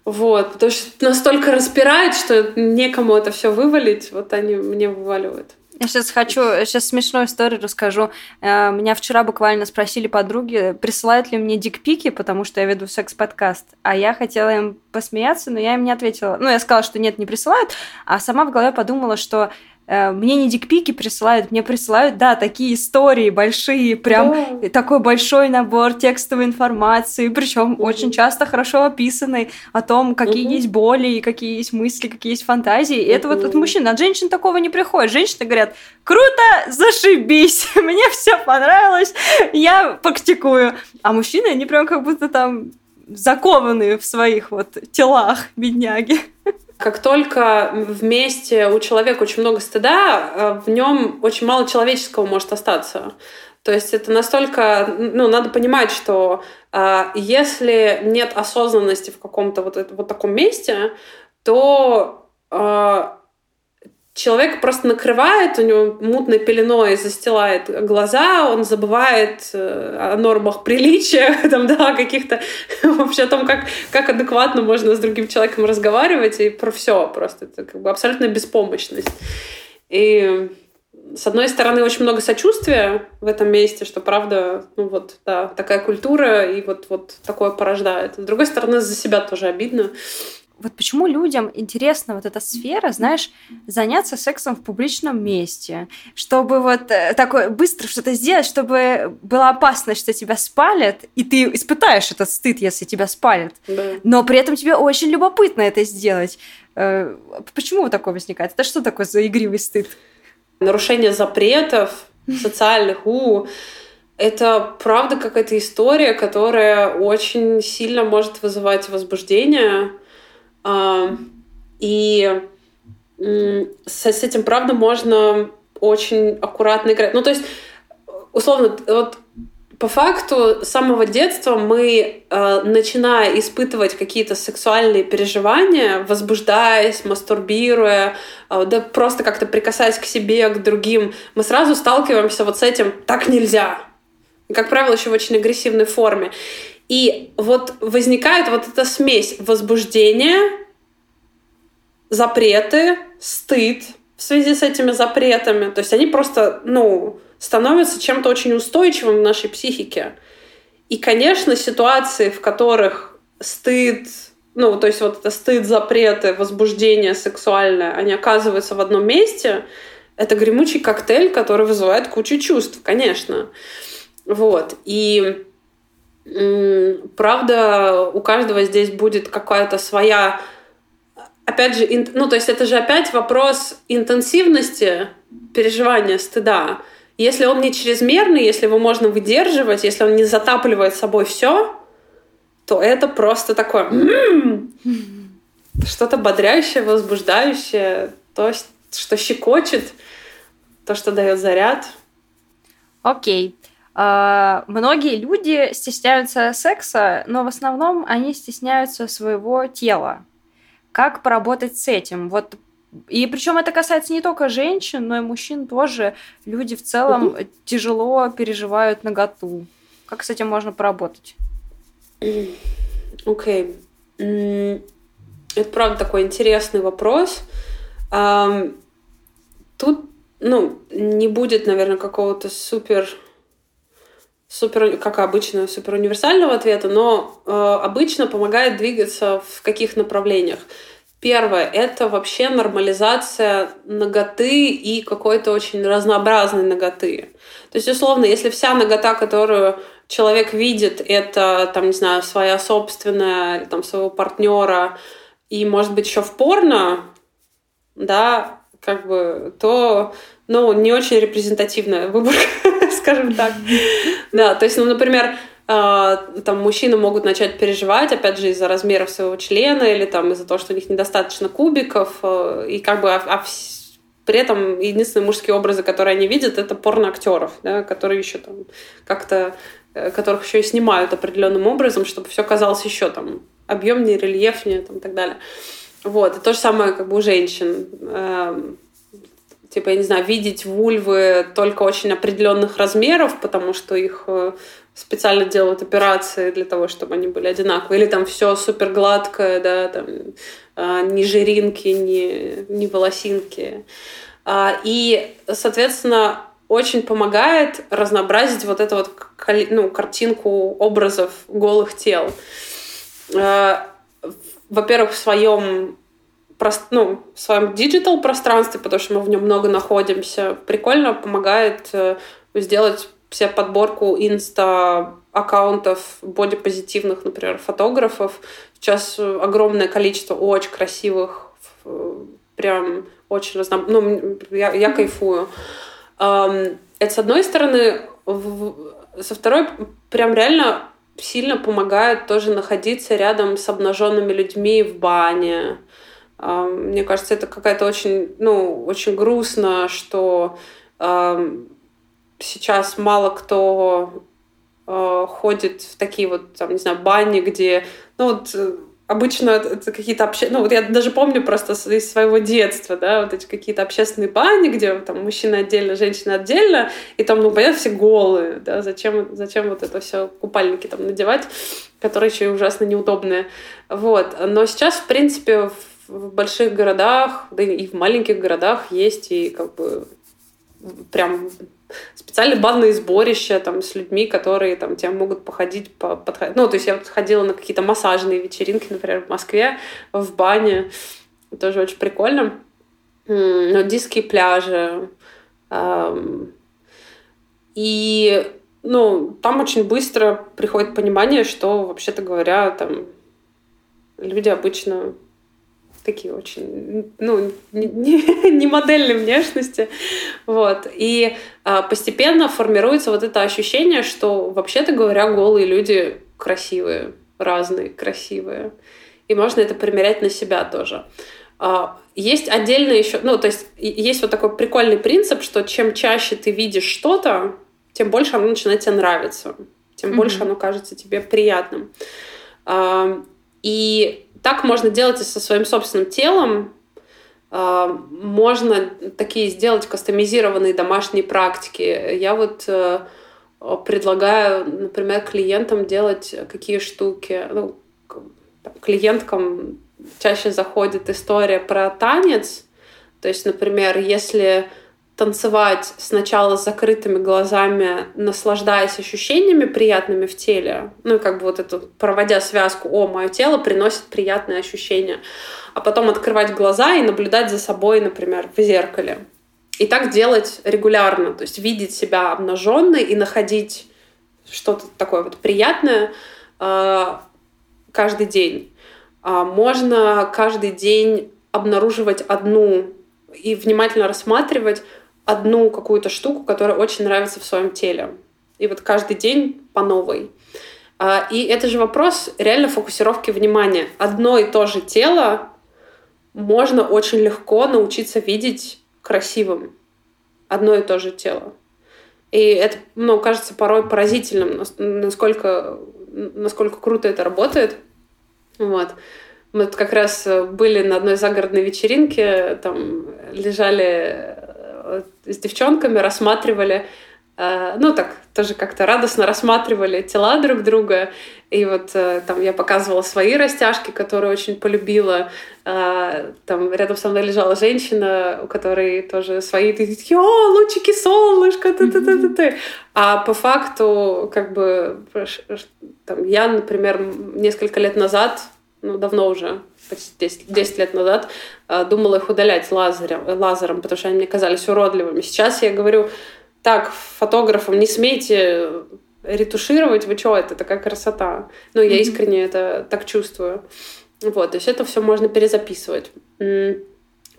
S2: Вот, потому что настолько распирает, что некому это все вывалить, вот они мне вываливают.
S1: Я сейчас хочу, сейчас смешную историю расскажу. Э, меня вчера буквально спросили подруги, присылают ли мне дикпики, потому что я веду секс-подкаст. А я хотела им посмеяться, но я им не ответила. Ну, я сказала, что нет, не присылают, а сама в голове подумала, что мне не дикпики присылают, мне присылают, да, такие истории большие, прям да. такой большой набор текстовой информации, причем угу. очень часто хорошо описанный о том, какие угу. есть боли, какие есть мысли, какие есть фантазии. И угу. это вот от мужчин. От женщин такого не приходит. Женщины говорят, круто, зашибись, мне все понравилось, я практикую. А мужчины, они прям как будто там закованные в своих вот телах, бедняги.
S2: Как только вместе у человека очень много стыда, э, в нем очень мало человеческого может остаться. То есть это настолько, ну, надо понимать, что э, если нет осознанности в каком-то вот, вот таком месте, то э, человек просто накрывает, у него мутной пеленой застилает глаза, он забывает э, о нормах приличия, там, да, каких-то вообще о том, как, как адекватно можно с другим человеком разговаривать, и про все просто. Это как бы абсолютная беспомощность. И с одной стороны, очень много сочувствия в этом месте, что правда, ну вот, да, такая культура и вот, вот такое порождает. С другой стороны, за себя тоже обидно,
S1: вот почему людям интересна вот эта сфера, знаешь, заняться сексом в публичном месте, чтобы вот э, такое быстро что-то сделать, чтобы была опасность, что тебя спалят, и ты испытаешь этот стыд, если тебя спалят. Да. Но при этом тебе очень любопытно это сделать. Э, почему вот такое возникает? Это что такое за игривый стыд?
S2: Нарушение запретов социальных, у, это правда какая-то история, которая очень сильно может вызывать возбуждение, и с, этим, правда, можно очень аккуратно играть. Ну, то есть, условно, вот по факту с самого детства мы, э, начиная испытывать какие-то сексуальные переживания, возбуждаясь, мастурбируя, э, да просто как-то прикасаясь к себе, к другим, мы сразу сталкиваемся вот с этим «так нельзя». Как правило, еще в очень агрессивной форме. И вот возникает вот эта смесь возбуждения, запреты, стыд в связи с этими запретами. То есть они просто, ну, становятся чем-то очень устойчивым в нашей психике. И, конечно, ситуации, в которых стыд, ну, то есть вот это стыд, запреты, возбуждение сексуальное, они оказываются в одном месте, это гремучий коктейль, который вызывает кучу чувств, конечно. Вот. И правда, у каждого здесь будет какая-то своя опять же, ну, то есть это же опять вопрос интенсивности переживания стыда. Если он не чрезмерный, если его можно выдерживать, если он не затапливает собой все, то это просто такое что-то бодрящее, возбуждающее, то, что щекочет, то, что дает заряд.
S1: Окей. Uh, многие люди стесняются секса, но в основном они стесняются своего тела. Как поработать с этим? Вот и причем это касается не только женщин, но и мужчин тоже. Люди в целом угу. тяжело переживают наготу. Как с этим можно поработать?
S2: Окей. Okay. Это правда такой интересный вопрос. Тут, ну, не будет, наверное, какого-то супер супер, как обычно, супер универсального ответа, но э, обычно помогает двигаться в каких направлениях. Первое — это вообще нормализация ноготы и какой-то очень разнообразной ноготы. То есть, условно, если вся ногота, которую человек видит, это, там, не знаю, своя собственная, или там своего партнера, и, может быть, еще в порно, да, как бы, то, ну, не очень репрезентативная выборка, скажем так. Да, то есть, ну, например, а, там мужчины могут начать переживать, опять же, из-за размеров своего члена или там из-за того, что у них недостаточно кубиков, э, и как бы а, а при этом единственные мужские образы, которые они видят, это порноактеров, да, которые еще там как-то, э, которых еще и снимают определенным образом, чтобы все казалось еще там объемнее, рельефнее там, и так далее. Вот. И то же самое как бы у женщин. Типа, я не знаю, видеть вульвы только очень определенных размеров, потому что их э, специально делают операции для того, чтобы они были одинаковые. Или там все супер гладкое, да, там а, ни жиринки, ни, ни волосинки. А, и, соответственно, очень помогает разнообразить вот эту вот ну, картинку образов голых тел. А, во-первых, в своем ну, в своем digital пространстве, потому что мы в нем много находимся, прикольно помогает э, сделать себе подборку инста аккаунтов бодипозитивных, например, фотографов. Сейчас огромное количество очень красивых, прям очень разно... Ну, я, я кайфую. Это с одной стороны. Со второй, прям реально сильно помогает тоже находиться рядом с обнаженными людьми в бане. А, мне кажется, это какая-то очень, ну, очень грустно, что э, сейчас мало кто э, ходит в такие вот, там, не знаю, бани, где, ну, вот обычно это какие-то общественные... Ну, вот я даже помню просто из своего детства, да, вот эти какие-то общественные бани, где там мужчина отдельно, женщина отдельно, и там, ну, понятно, все голые, да, зачем, зачем вот это все купальники там надевать, которые еще и ужасно неудобные. Вот. Но сейчас, в принципе, в, в больших городах, да и в маленьких городах есть и как бы прям специальные банные сборища там, с людьми, которые там, тебя могут походить, по, подходить. Ну, то есть я вот ходила на какие-то массажные вечеринки, например, в Москве, в бане. Тоже очень прикольно. Нудистские пляжи. И ну, там очень быстро приходит понимание, что, вообще-то говоря, там люди обычно такие очень, ну, не, не, не модельной внешности. Вот. И а, постепенно формируется вот это ощущение, что, вообще-то говоря, голые люди красивые, разные, красивые. И можно это примерять на себя тоже. А, есть отдельно еще, ну, то есть есть вот такой прикольный принцип, что чем чаще ты видишь что-то, тем больше оно начинает тебе нравиться, тем mm-hmm. больше оно кажется тебе приятным. А, и так можно делать и со своим собственным телом. А, можно такие сделать кастомизированные домашние практики. Я вот э, предлагаю, например, клиентам делать какие штуки. Ну, клиенткам чаще заходит история про танец. То есть, например, если танцевать сначала с закрытыми глазами, наслаждаясь ощущениями приятными в теле, ну и как бы вот эту, проводя связку, о, мое тело приносит приятные ощущения, а потом открывать глаза и наблюдать за собой, например, в зеркале. И так делать регулярно, то есть видеть себя обнаженной и находить что-то такое вот приятное э, каждый день. Э, можно каждый день обнаруживать одну и внимательно рассматривать одну какую-то штуку, которая очень нравится в своем теле. И вот каждый день по новой. А, и это же вопрос реально фокусировки внимания. Одно и то же тело можно очень легко научиться видеть красивым. Одно и то же тело. И это, ну, кажется порой поразительным, насколько, насколько круто это работает. Вот. Мы как раз были на одной загородной вечеринке, там лежали с девчонками рассматривали, э, ну так, тоже как-то радостно рассматривали тела друг друга. И вот э, там я показывала свои растяжки, которые очень полюбила. Э, там рядом со мной лежала женщина, у которой тоже свои такие, о, лучики солнышко, ты -ты -ты -ты -ты. А по факту, как бы, там, я, например, несколько лет назад ну, давно уже, почти 10, 10 лет назад, э, думала их удалять лазером, лазером, потому что они мне казались уродливыми. Сейчас я говорю, так, фотографам не смейте ретушировать, вы что, это такая красота. Ну, я искренне это так чувствую. Вот, то есть это все можно перезаписывать.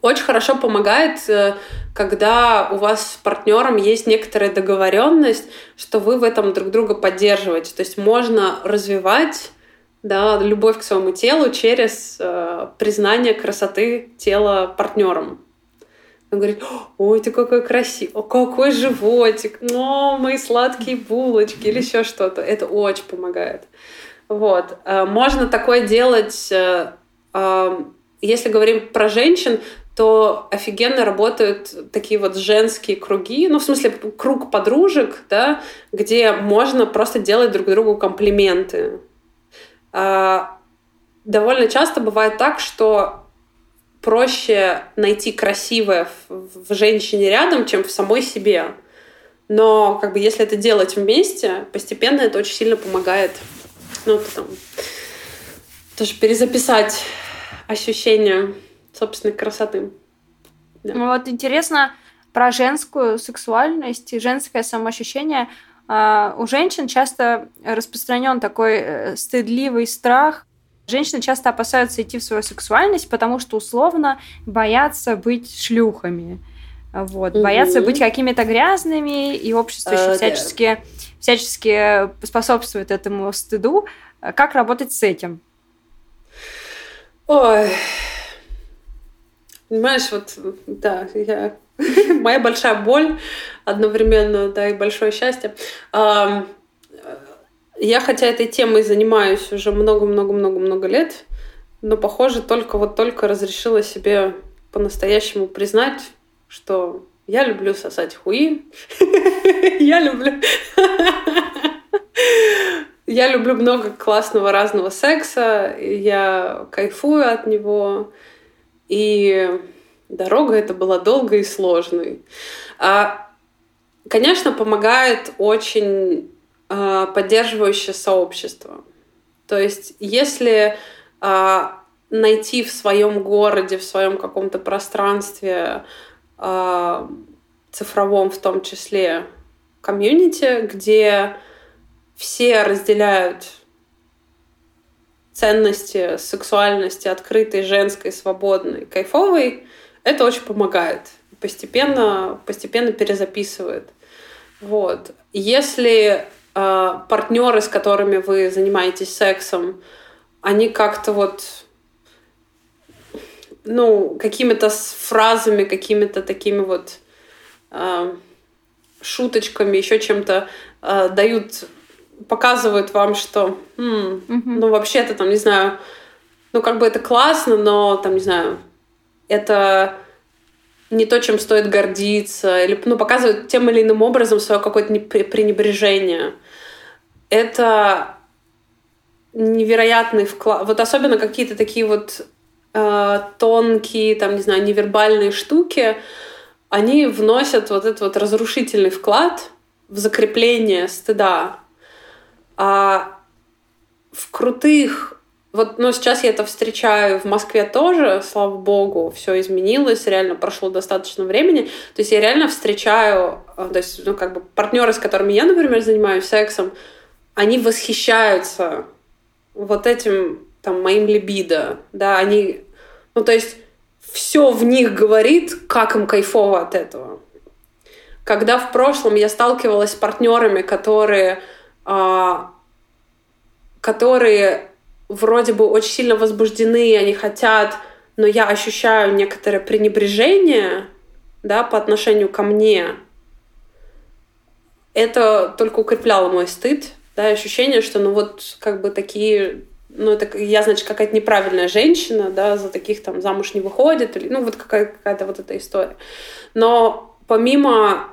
S2: Очень хорошо помогает, э, когда у вас с партнером есть некоторая договоренность, что вы в этом друг друга поддерживаете. То есть можно развивать да, любовь к своему телу через э, признание красоты тела партнером. Он говорит, ой, ты какой красивый, о, какой животик, о, мои сладкие булочки или еще что-то. Это очень помогает. Вот. Э, можно такое делать, э, э, если говорим про женщин, то офигенно работают такие вот женские круги, ну, в смысле, круг подружек, да, где можно просто делать друг другу комплименты. А, довольно часто бывает так, что проще найти красивое в, женщине рядом, чем в самой себе. Но как бы если это делать вместе, постепенно это очень сильно помогает. Ну, там, тоже перезаписать ощущение собственной красоты.
S1: Да. Вот интересно про женскую сексуальность и женское самоощущение. А, у женщин часто распространен такой э, стыдливый страх. Женщины часто опасаются идти в свою сексуальность, потому что условно боятся быть шлюхами. Вот, mm-hmm. боятся быть какими-то грязными, и общество еще uh, всячески, yeah. всячески способствует этому стыду. Как работать с этим?
S2: Ой, понимаешь, вот, да, я... моя большая боль одновременно, да, и большое счастье. Я, хотя этой темой занимаюсь уже много-много-много-много лет, но, похоже, только вот только разрешила себе по-настоящему признать, что я люблю сосать хуи. Я люблю... Я люблю много классного разного секса, я кайфую от него, и дорога эта была долгой и сложной. А, конечно, помогает очень а, поддерживающее сообщество. То есть, если а, найти в своем городе, в своем каком-то пространстве а, цифровом в том числе комьюнити, где все разделяют ценности сексуальности открытой, женской, свободной, кайфовой, это очень помогает. Постепенно, постепенно перезаписывает. Вот. Если э, партнеры, с которыми вы занимаетесь сексом, они как-то вот ну, какими-то фразами, какими-то такими вот э, шуточками, еще чем-то э, дают показывают вам, что, м, угу. ну, вообще-то, там, не знаю, ну, как бы это классно, но, там, не знаю, это не то, чем стоит гордиться, или, ну, показывают тем или иным образом свое какое-то пренебрежение. Это невероятный вклад. Вот особенно какие-то такие вот э, тонкие, там, не знаю, невербальные штуки, они вносят вот этот вот разрушительный вклад в закрепление стыда. А в крутых вот, но сейчас я это встречаю в Москве тоже, слава богу, все изменилось, реально прошло достаточно времени. То есть я реально встречаю, э, то есть, ну, как бы партнеры, с которыми я, например, занимаюсь сексом, они восхищаются вот этим, там, моим либидо, да, они, ну, то есть все в них говорит, как им кайфово от этого. Когда в прошлом я сталкивалась с партнерами, которые а, которые вроде бы очень сильно возбуждены, они хотят, но я ощущаю некоторое пренебрежение да, по отношению ко мне. Это только укрепляло мой стыд, да, ощущение, что ну вот как бы такие ну, это я, значит, какая-то неправильная женщина, да, за таких там замуж не выходит, или, ну, вот какая- какая-то вот эта история. Но помимо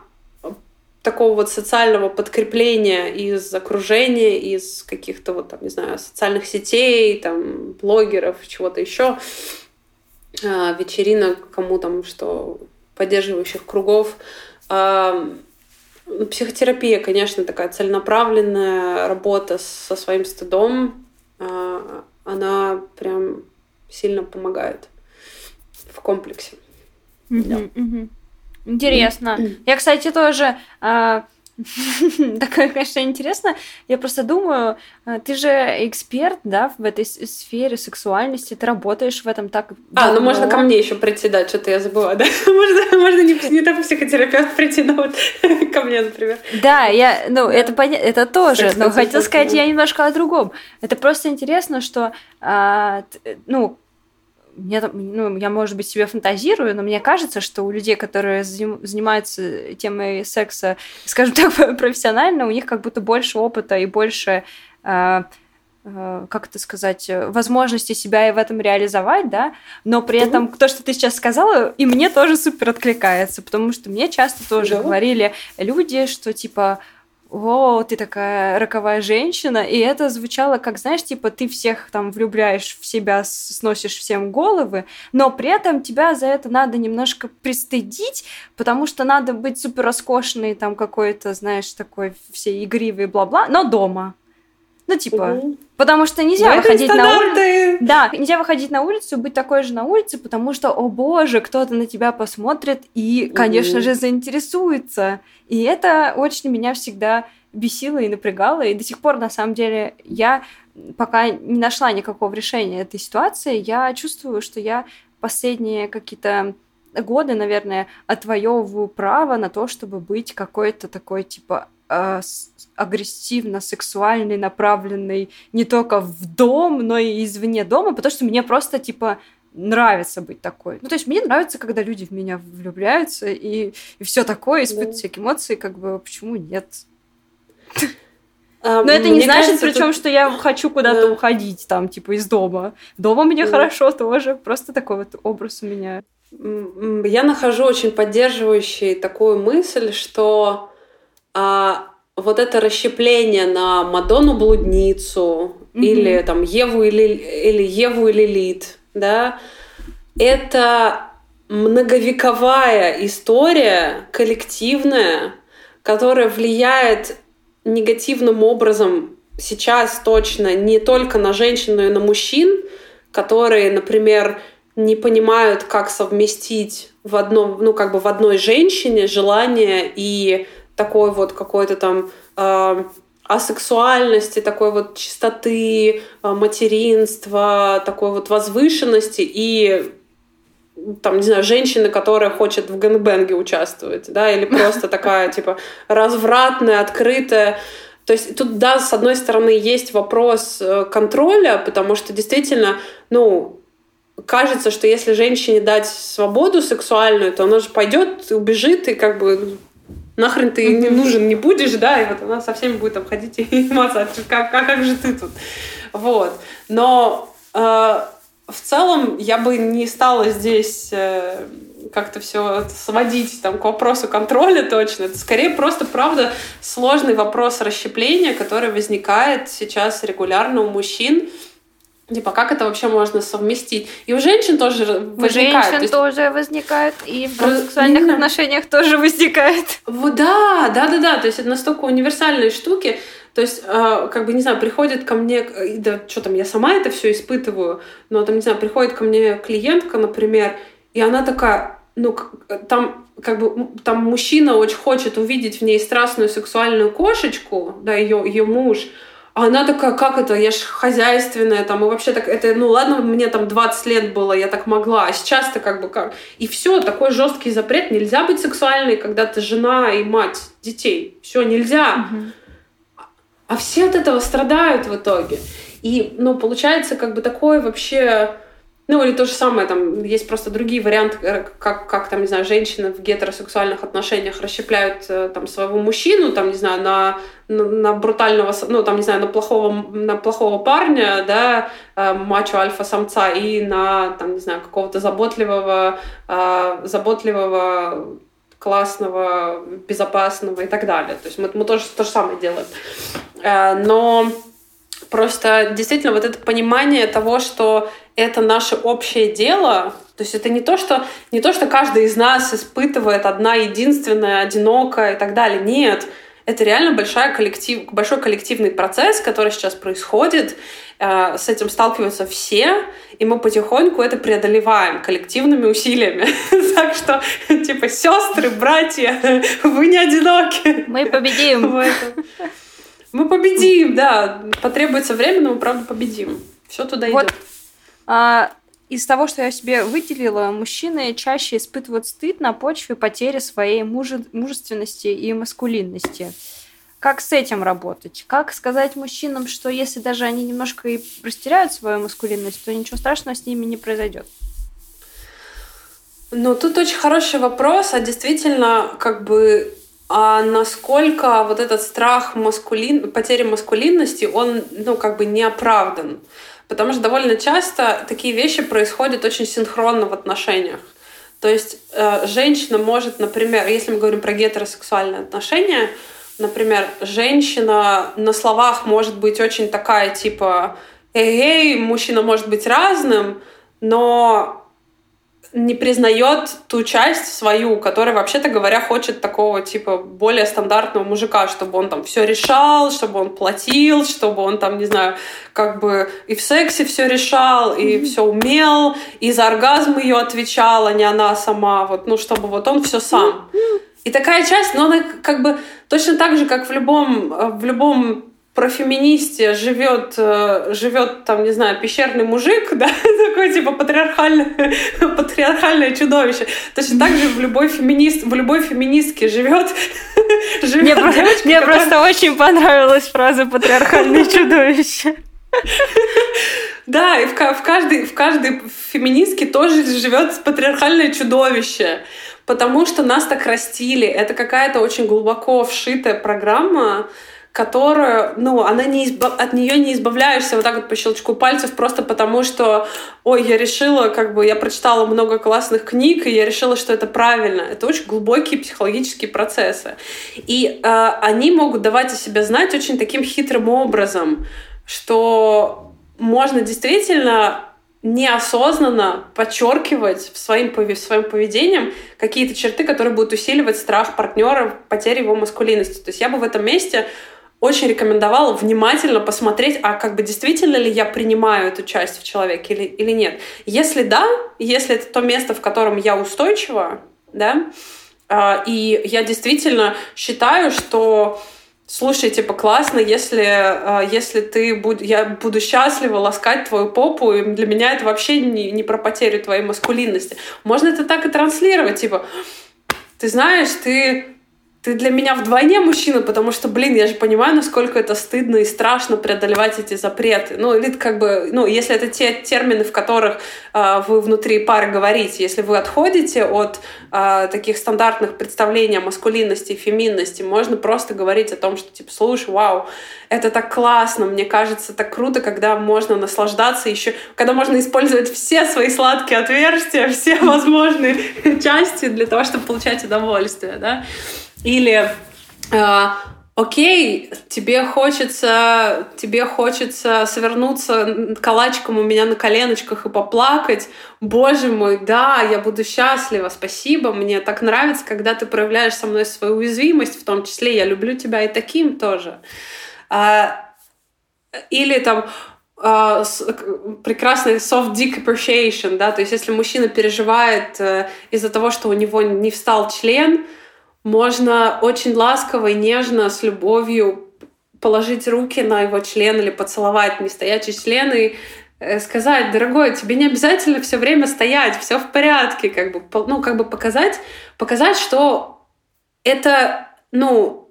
S2: такого вот социального подкрепления из окружения, из каких-то вот там, не знаю, социальных сетей, там, блогеров, чего-то еще, а, вечеринок, кому там что, поддерживающих кругов. А, психотерапия, конечно, такая целенаправленная работа со своим стыдом, а, она прям сильно помогает в комплексе.
S1: Mm-hmm, да. mm-hmm. Интересно. Я, кстати, тоже а, Такое, конечно, интересно. Я просто думаю, а, ты же эксперт, да, в этой сфере сексуальности, ты работаешь в этом так
S2: А, ну можно ко мне еще прийти, да, что-то я забыла, да? можно, можно не, не так психотерапевт прийти, но вот ко мне, например.
S1: Да, я, ну, это, понятно, это тоже, Секс, но хотела сказать я немножко о другом. Это просто интересно, что, а, ну, мне, ну, я, может быть, себе фантазирую, но мне кажется, что у людей, которые занимаются темой секса, скажем так, профессионально, у них как будто больше опыта и больше э, э, как это сказать, возможности себя и в этом реализовать, да, но при этом то, что ты сейчас сказала, и мне тоже супер откликается, потому что мне часто тоже да. говорили люди, что типа о, ты такая роковая женщина, и это звучало как, знаешь, типа ты всех там влюбляешь в себя, сносишь всем головы, но при этом тебя за это надо немножко пристыдить, потому что надо быть супер роскошной, там какой-то, знаешь, такой все игривый, бла-бла, но дома. Ну, типа, угу. потому что нельзя Но выходить на улицу. Да, нельзя выходить на улицу, быть такой же на улице, потому что, о боже, кто-то на тебя посмотрит и, конечно угу. же, заинтересуется. И это очень меня всегда бесило и напрягало. И до сих пор, на самом деле, я пока не нашла никакого решения этой ситуации, я чувствую, что я последние какие-то годы, наверное, отвоевываю право на то, чтобы быть какой-то такой, типа, э, агрессивно-сексуальный, направленный не только в дом, но и извне дома, потому что мне просто, типа, нравится быть такой. Ну, то есть мне нравится, когда люди в меня влюбляются и, и все такое, испытывают да. всякие эмоции, как бы почему нет? А, Но это не значит, причем, тут... что я хочу куда-то да. уходить, там, типа, из дома. Дома мне да. хорошо тоже. Просто такой вот образ у меня.
S2: Я нахожу очень поддерживающей такую мысль, что а, вот это расщепление на Мадонну блудницу mm-hmm. или там Еву или, или Еву или Лилит, да, это многовековая история коллективная, которая влияет негативным образом сейчас точно не только на женщин, но и на мужчин, которые, например, не понимают, как совместить в одном, ну, как бы в одной женщине желание и такой вот какой-то там э, асексуальности, такой вот чистоты, э, материнства, такой вот возвышенности и там, не знаю, женщины, которая хочет в гэнгбэнге участвовать, да, или просто такая, типа, развратная, открытая. То есть тут, да, с одной стороны, есть вопрос э, контроля, потому что действительно, ну, кажется, что если женщине дать свободу сексуальную, то она же пойдет, убежит и как бы нахрен ты не нужен не будешь, да, и вот она со всеми будет там ходить и маться, как, как, как же ты тут? Вот. Но э, в целом я бы не стала здесь э, как-то все сводить там, к вопросу контроля точно. Это скорее просто, правда, сложный вопрос расщепления, который возникает сейчас регулярно у мужчин. Типа, как это вообще можно совместить? И у женщин тоже возникает. У
S1: женщин есть... тоже возникает, и в сексуальных Именно. отношениях тоже возникает.
S2: Вот, да, да, да, да. То есть это настолько универсальные штуки. То есть, э, как бы, не знаю, приходит ко мне, да, что там, я сама это все испытываю, но там, не знаю, приходит ко мне клиентка, например, и она такая, ну, там, как бы, там мужчина очень хочет увидеть в ней страстную сексуальную кошечку, да, ее, ее муж, а она такая, как это, я ж хозяйственная, там, и вообще так, это, ну ладно, мне там 20 лет было, я так могла, а сейчас-то как бы как. И все, такой жесткий запрет, нельзя быть сексуальной, когда ты жена и мать детей. Все, нельзя. Угу. А все от этого страдают в итоге. И, ну, получается, как бы такое вообще... Ну, или то же самое, там, есть просто другие варианты, э, как, как там, не знаю, женщины в гетеросексуальных отношениях расщепляют э, там своего мужчину, там, не знаю, на, на, брутального, ну, там, не знаю, на плохого, на плохого парня, да, э, мачо альфа-самца, и на, там, не знаю, какого-то заботливого, заботливого классного, безопасного и так далее. То есть мы, мы тоже то же самое делаем. Но просто действительно вот это понимание того, что это наше общее дело, то есть это не то, что, не то, что каждый из нас испытывает одна единственная, одинокая и так далее. Нет, это реально большая коллектив, большой коллективный процесс, который сейчас происходит. Э, с этим сталкиваются все, и мы потихоньку это преодолеваем коллективными усилиями. Так что, типа, сестры, братья, вы не одиноки.
S1: Мы победим.
S2: Мы победим, да. Потребуется время, но мы правда победим. Все туда идет.
S1: А, из того, что я себе выделила, мужчины чаще испытывают стыд на почве потери своей муже... мужественности и маскулинности. Как с этим работать? Как сказать мужчинам, что если даже они немножко и растеряют свою маскулинность, то ничего страшного с ними не произойдет?
S2: Ну, тут очень хороший вопрос, а действительно, как бы а насколько вот этот страх маскулин, потери маскулинности, он, ну, как бы не оправдан. Потому что довольно часто такие вещи происходят очень синхронно в отношениях. То есть э, женщина может, например, если мы говорим про гетеросексуальные отношения, например, женщина на словах может быть очень такая, типа, эй, эй, мужчина может быть разным, но не признает ту часть свою, которая, вообще-то говоря, хочет такого, типа, более стандартного мужика, чтобы он там все решал, чтобы он платил, чтобы он там, не знаю, как бы и в сексе все решал, и mm-hmm. все умел, и за оргазм ее отвечала, а не она сама, вот, ну, чтобы вот он все сам. Mm-hmm. И такая часть, но она как бы точно так же, как в любом, в любом про феминисте живет, э, живет там, не знаю, пещерный мужик, да, такой типа патриархальное, патриархальное чудовище. Точно так же в любой феминист, в любой феминистке живет,
S1: живет Мне, девочка, мне которая... просто очень понравилась фраза патриархальное чудовище.
S2: Да, и в, в, каждой, в каждой феминистке тоже живет патриархальное чудовище, потому что нас так растили. Это какая-то очень глубоко вшитая программа, которую, ну, она не избав... от нее не избавляешься вот так вот по щелчку пальцев просто потому, что, ой, я решила, как бы, я прочитала много классных книг, и я решила, что это правильно. Это очень глубокие психологические процессы. И э, они могут давать о себе знать очень таким хитрым образом, что можно действительно неосознанно подчеркивать своим, своим поведением какие-то черты, которые будут усиливать страх партнера, потери его маскулинности. То есть я бы в этом месте очень рекомендовала внимательно посмотреть, а как бы действительно ли я принимаю эту часть в человеке или, или нет. Если да, если это то место, в котором я устойчива, да, э, и я действительно считаю, что слушай, типа, классно, если, э, если ты будь, я буду счастлива ласкать твою попу, и для меня это вообще не, не про потерю твоей маскулинности. Можно это так и транслировать, типа, ты знаешь, ты ты для меня вдвойне мужчина, потому что, блин, я же понимаю, насколько это стыдно и страшно преодолевать эти запреты. Ну, или как бы, ну, если это те термины, в которых э, вы внутри пары говорите, если вы отходите от э, таких стандартных представлений о маскулинности и феминности, можно просто говорить о том, что, типа, слушай, вау, это так классно, мне кажется, так круто, когда можно наслаждаться еще, когда можно использовать все свои сладкие отверстия, все возможные части для того, чтобы получать удовольствие, да. Или э, окей, тебе хочется, тебе хочется свернуться калачиком у меня на коленочках и поплакать. Боже мой, да, я буду счастлива, спасибо. Мне так нравится, когда ты проявляешь со мной свою уязвимость, в том числе я люблю тебя и таким тоже. А, или там Uh, прекрасный soft dick appreciation, да, то есть если мужчина переживает uh, из-за того, что у него не встал член, можно очень ласково и нежно, с любовью положить руки на его член или поцеловать нестоячий член и э, сказать, дорогой, тебе не обязательно все время стоять, все в порядке, как бы, ну, как бы показать, показать, что это, ну,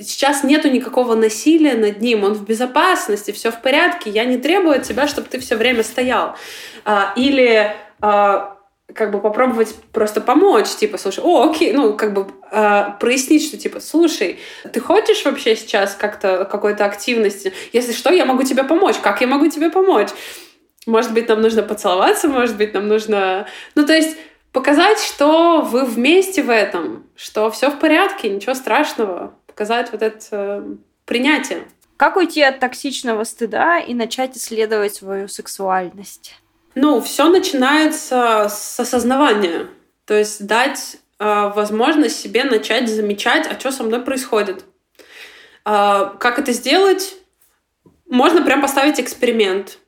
S2: сейчас нету никакого насилия над ним, он в безопасности, все в порядке, я не требую от тебя, чтобы ты все время стоял. А, или а, как бы попробовать просто помочь, типа, слушай, о, окей, ну, как бы э, прояснить, что, типа, слушай, ты хочешь вообще сейчас как-то какой-то активности? Если что, я могу тебе помочь. Как я могу тебе помочь? Может быть, нам нужно поцеловаться, может быть, нам нужно... Ну, то есть показать, что вы вместе в этом, что все в порядке, ничего страшного. Показать вот это э, принятие.
S1: Как уйти от токсичного стыда и начать исследовать свою сексуальность?
S2: Ну, все начинается с осознавания. То есть дать э, возможность себе начать замечать, а что со мной происходит. Э, как это сделать? Можно прям поставить эксперимент.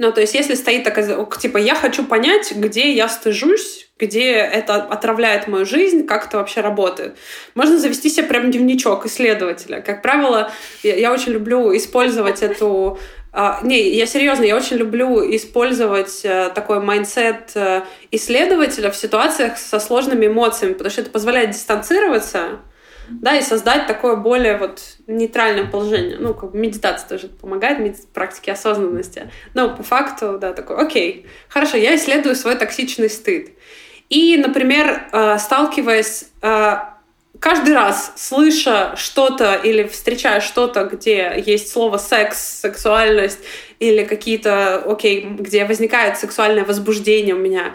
S2: Ну, то есть, если стоит такая, типа, я хочу понять, где я стыжусь, где это отравляет мою жизнь, как это вообще работает. Можно завести себе прям дневничок исследователя. Как правило, я, я очень люблю использовать эту а, не, я серьезно, я очень люблю использовать а, такой mindset а, исследователя в ситуациях со сложными эмоциями, потому что это позволяет дистанцироваться, да, и создать такое более вот нейтральное положение. Ну, как бы медитация тоже помогает, меди- практике осознанности. Но по факту, да, такой, окей, хорошо, я исследую свой токсичный стыд. И, например, сталкиваясь каждый раз, слыша что-то или встречая что-то, где есть слово секс, сексуальность или какие-то, окей, где возникает сексуальное возбуждение у меня,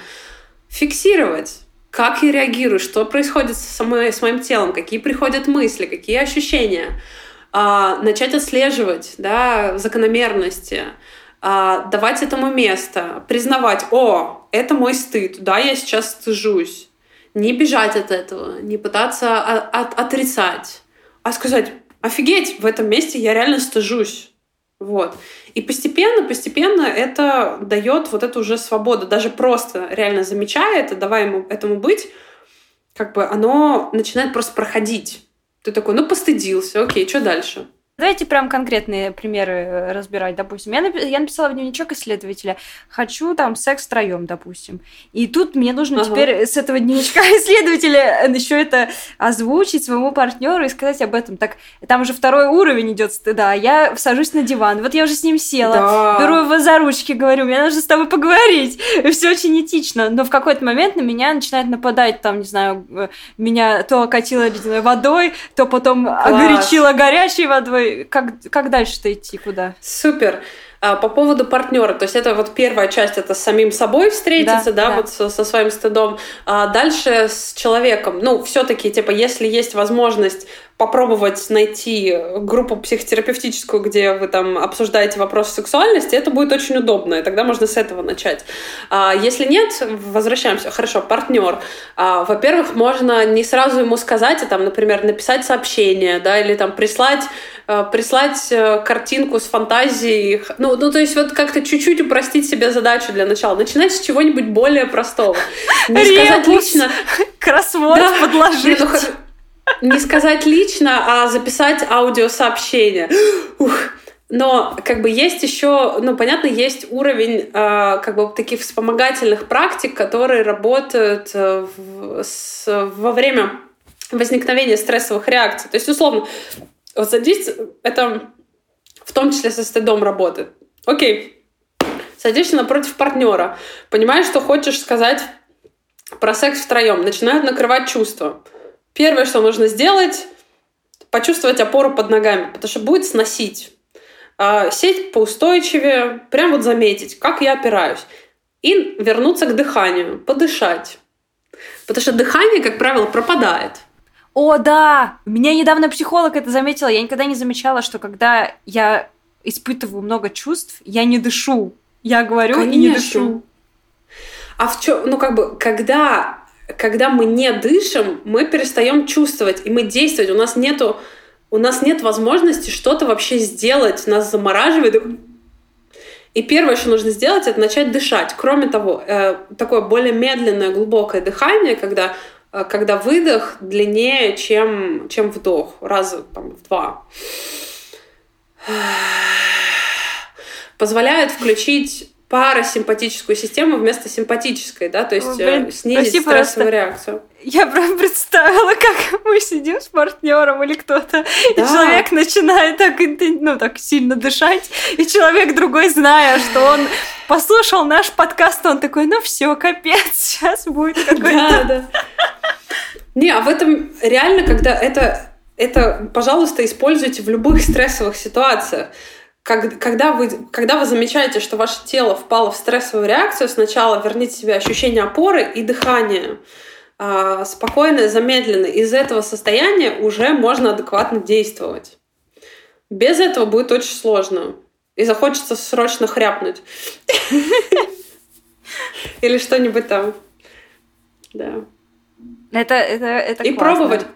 S2: фиксировать, как я реагирую, что происходит со мной, с моим телом, какие приходят мысли, какие ощущения, а, начать отслеживать да, закономерности, а, давать этому место, признавать, о, это мой стыд, да, я сейчас стыжусь, не бежать от этого, не пытаться от, отрицать, а сказать, офигеть, в этом месте я реально стыжусь. Вот. И постепенно, постепенно это дает вот эту уже свободу. Даже просто реально замечая это, давая ему этому быть, как бы оно начинает просто проходить. Ты такой, ну, постыдился, окей, что дальше?
S1: Давайте прям конкретные примеры э, разбирать, допустим. Я, напи- я написала в дневничок исследователя, хочу там секс втроем, допустим. И тут мне нужно ага. теперь с этого дневничка исследователя еще это озвучить своему партнеру и сказать об этом. Так там уже второй уровень идет стыда. Я сажусь на диван. Вот я уже с ним села, да. беру его за ручки, говорю, мне нужно с тобой поговорить. Все очень этично. Но в какой-то момент на меня начинает нападать, там, не знаю, э, меня то окатило ледяной водой, то потом Класс. огоречило горячей водой как, как дальше-то идти, куда?
S2: Супер. А, по поводу партнера, то есть это вот первая часть, это с самим собой встретиться, да, да, да. вот со, со своим стыдом. А дальше с человеком. Ну, все-таки, типа, если есть возможность попробовать найти группу психотерапевтическую, где вы там обсуждаете вопрос сексуальности, это будет очень удобно, и тогда можно с этого начать. А если нет, возвращаемся. Хорошо, партнер. А, во-первых, можно не сразу ему сказать, а там, например, написать сообщение, да, или там прислать Э, прислать э, картинку с фантазией. Ну, ну, то есть вот как-то чуть-чуть упростить себе задачу для начала. Начинать с чего-нибудь более простого.
S1: Не сказать лично... Кроссворд да. подложить.
S2: Не сказать лично, а записать аудиосообщение. Ух. Но как бы есть еще, ну понятно, есть уровень э, как бы таких вспомогательных практик, которые работают э, в, с, во время возникновения стрессовых реакций. То есть условно вот здесь это в том числе со стыдом работает. Окей, садишься напротив партнера, понимаешь, что хочешь сказать про секс втроем, начинают накрывать чувства. Первое, что нужно сделать, почувствовать опору под ногами, потому что будет сносить. А, сеть поустойчивее, прям вот заметить, как я опираюсь. И вернуться к дыханию, подышать. Потому что дыхание, как правило, пропадает.
S1: О, да! Меня недавно психолог это заметила. Я никогда не замечала, что когда я испытываю много чувств, я не дышу. Я говорю Конечно. и не дышу.
S2: А в чем, ну как бы, когда, когда мы не дышим, мы перестаем чувствовать, и мы действовать. У нас нету, у нас нет возможности что-то вообще сделать. Нас замораживает. И первое, что нужно сделать, это начать дышать. Кроме того, э, такое более медленное, глубокое дыхание, когда Э, когда выдох длиннее, чем, чем вдох, раза там, в два. Позволяет включить парасимпатическую систему вместо симпатической, да, то есть О, блин, снизить стрессовую реакцию.
S1: Я прям представила, как мы сидим с партнером или кто-то, да. и человек начинает так, ну, так сильно дышать, и человек другой, зная, что он послушал наш подкаст, он такой, ну все, капец, сейчас будет какой-то... Да, да.
S2: Не, а в этом реально, когда это, это, пожалуйста, используйте в любых стрессовых ситуациях. Как, когда, вы, когда вы замечаете, что ваше тело впало в стрессовую реакцию, сначала верните себе ощущение опоры и дыхания. А, спокойно, замедленно. Из этого состояния уже можно адекватно действовать. Без этого будет очень сложно. И захочется срочно хряпнуть. Или что-нибудь там. Да.
S1: Это, это, это
S2: И пробовать.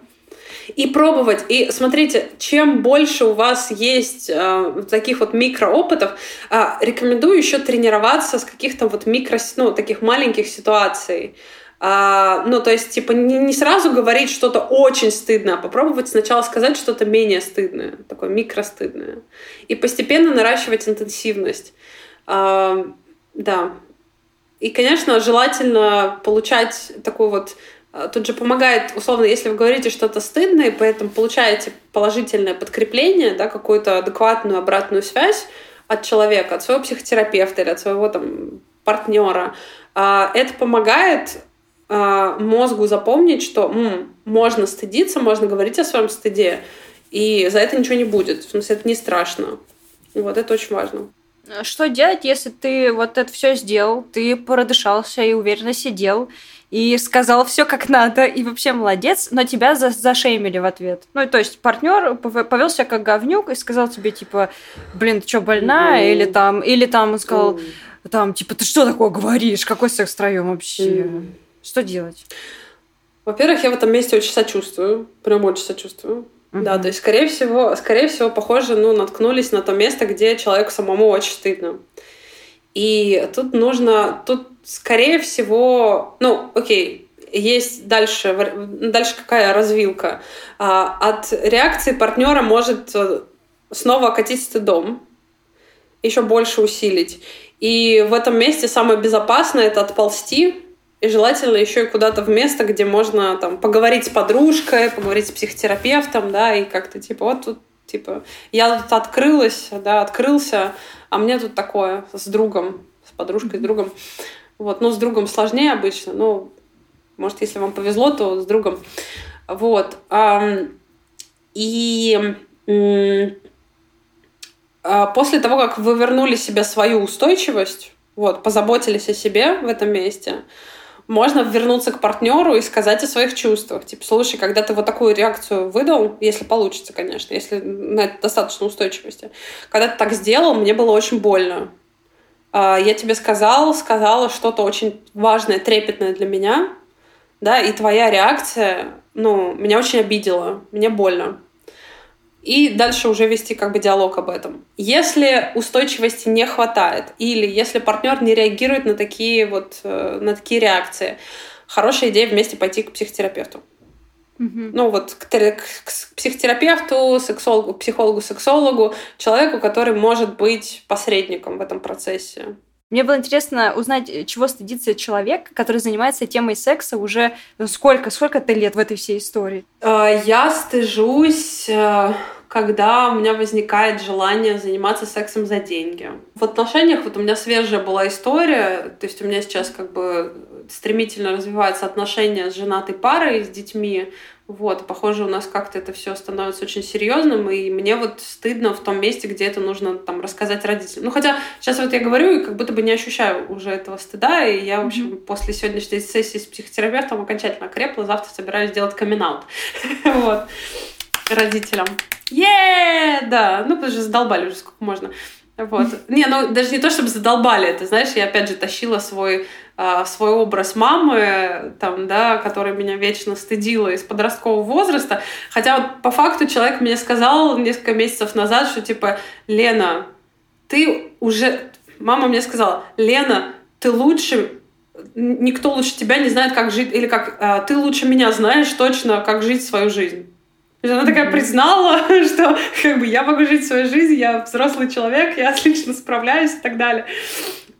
S2: И пробовать. И смотрите, чем больше у вас есть э, таких вот микроопытов, э, рекомендую еще тренироваться с каких-то вот микро, ну, таких маленьких ситуаций. А, ну, то есть, типа, не, не сразу говорить что-то очень стыдное, а попробовать сначала сказать что-то менее стыдное, такое микростыдное. И постепенно наращивать интенсивность. А, да. И, конечно, желательно получать такую вот тут же помогает, условно, если вы говорите что-то стыдное, поэтому получаете положительное подкрепление, да, какую-то адекватную обратную связь от человека, от своего психотерапевта или от своего там партнера. А, это помогает а, мозгу запомнить, что м, можно стыдиться, можно говорить о своем стыде, и за это ничего не будет. В смысле, это не страшно. Вот это очень важно.
S1: Что делать, если ты вот это все сделал, ты продышался и уверенно сидел, и сказал все как надо, и вообще молодец, но тебя за зашеймили в ответ. Ну, то есть партнер повел себя как говнюк и сказал тебе, типа, блин, ты что, больная? Или там, или там он сказал, там, типа, ты что такое говоришь? Какой секс втроем вообще? Что делать?
S2: Во-первых, я в этом месте очень сочувствую, прям очень сочувствую. Uh-huh. Да, то есть, скорее всего, скорее всего, похоже, ну, наткнулись на то место, где человеку самому очень стыдно. И тут нужно, тут скорее всего, ну, окей, есть дальше, дальше какая развилка. А, от реакции партнера может э, снова окатить стыдом, еще больше усилить. И в этом месте самое безопасное это отползти, и желательно еще и куда-то в место, где можно там поговорить с подружкой, поговорить с психотерапевтом, да, и как-то типа вот тут типа я тут открылась, да, открылся, а мне тут такое с другом, с подружкой, с другом. Вот, ну, с другом сложнее обычно, ну, может, если вам повезло, то с другом. Вот. И а, после того, как вы вернули себе свою устойчивость, вот, позаботились о себе в этом месте, можно вернуться к партнеру и сказать о своих чувствах. Типа, слушай, когда ты вот такую реакцию выдал, если получится, конечно, если на это достаточно устойчивости, когда ты так сделал, мне было очень больно. А, я тебе сказал, сказала что-то очень важное, трепетное для меня, да, и твоя реакция, ну, меня очень обидела, мне больно и дальше уже вести как бы диалог об этом. Если устойчивости не хватает или если партнер не реагирует на такие вот э, на такие реакции, хорошая идея вместе пойти к психотерапевту.
S1: Угу.
S2: Ну вот к, к, к психотерапевту, сексологу, психологу, сексологу, человеку, который может быть посредником в этом процессе.
S1: Мне было интересно узнать, чего стыдится человек, который занимается темой секса уже сколько, сколько ты лет в этой всей истории?
S2: Э, я стыжусь, э, когда у меня возникает желание заниматься сексом за деньги. В отношениях вот у меня свежая была история, то есть у меня сейчас как бы стремительно развиваются отношения с женатой парой, с детьми. Вот, похоже, у нас как-то это все становится очень серьезным, и мне вот стыдно в том месте, где это нужно там рассказать родителям. Ну, хотя сейчас вот я говорю, и как будто бы не ощущаю уже этого стыда, и я, в общем, mm-hmm. после сегодняшней сессии с психотерапевтом окончательно крепла, завтра собираюсь сделать камин вот, родителям. е Да, ну, потому что задолбали уже сколько можно. Вот. Не, ну даже не то, чтобы задолбали это, знаешь, я опять же тащила свой свой образ мамы, там, да, которая меня вечно стыдила из подросткового возраста. Хотя вот по факту человек мне сказал несколько месяцев назад, что типа, Лена, ты уже... Мама мне сказала, Лена, ты лучше никто лучше тебя не знает, как жить, или как а, ты лучше меня знаешь точно, как жить свою жизнь. Она такая признала, что как бы я могу жить свою жизнь, я взрослый человек, я отлично справляюсь и так далее.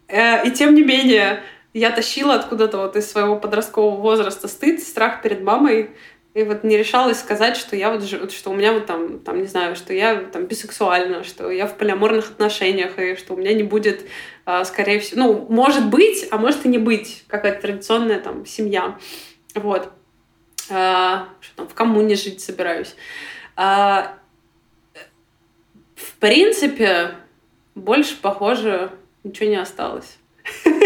S2: Э, и тем не менее, я тащила откуда-то вот из своего подросткового возраста стыд, страх перед мамой, и вот не решалась сказать, что я вот, что у меня вот там, там, не знаю, что я там бисексуальна, что я в полиаморных отношениях, и что у меня не будет, а, скорее всего, ну, может быть, а может и не быть какая-то традиционная там семья. Вот. А, что там, в коммуне жить собираюсь. А, в принципе, больше, похоже, ничего не осталось.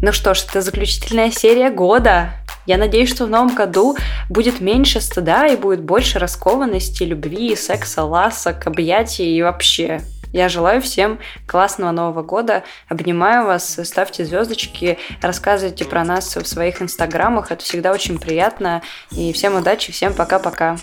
S1: Ну что ж, это заключительная серия года. Я надеюсь, что в новом году будет меньше стыда и будет больше раскованности, любви, секса, ласок, объятий и вообще. Я желаю всем классного Нового года. Обнимаю вас, ставьте звездочки, рассказывайте про нас в своих инстаграмах. Это всегда очень приятно. И всем удачи, всем пока-пока.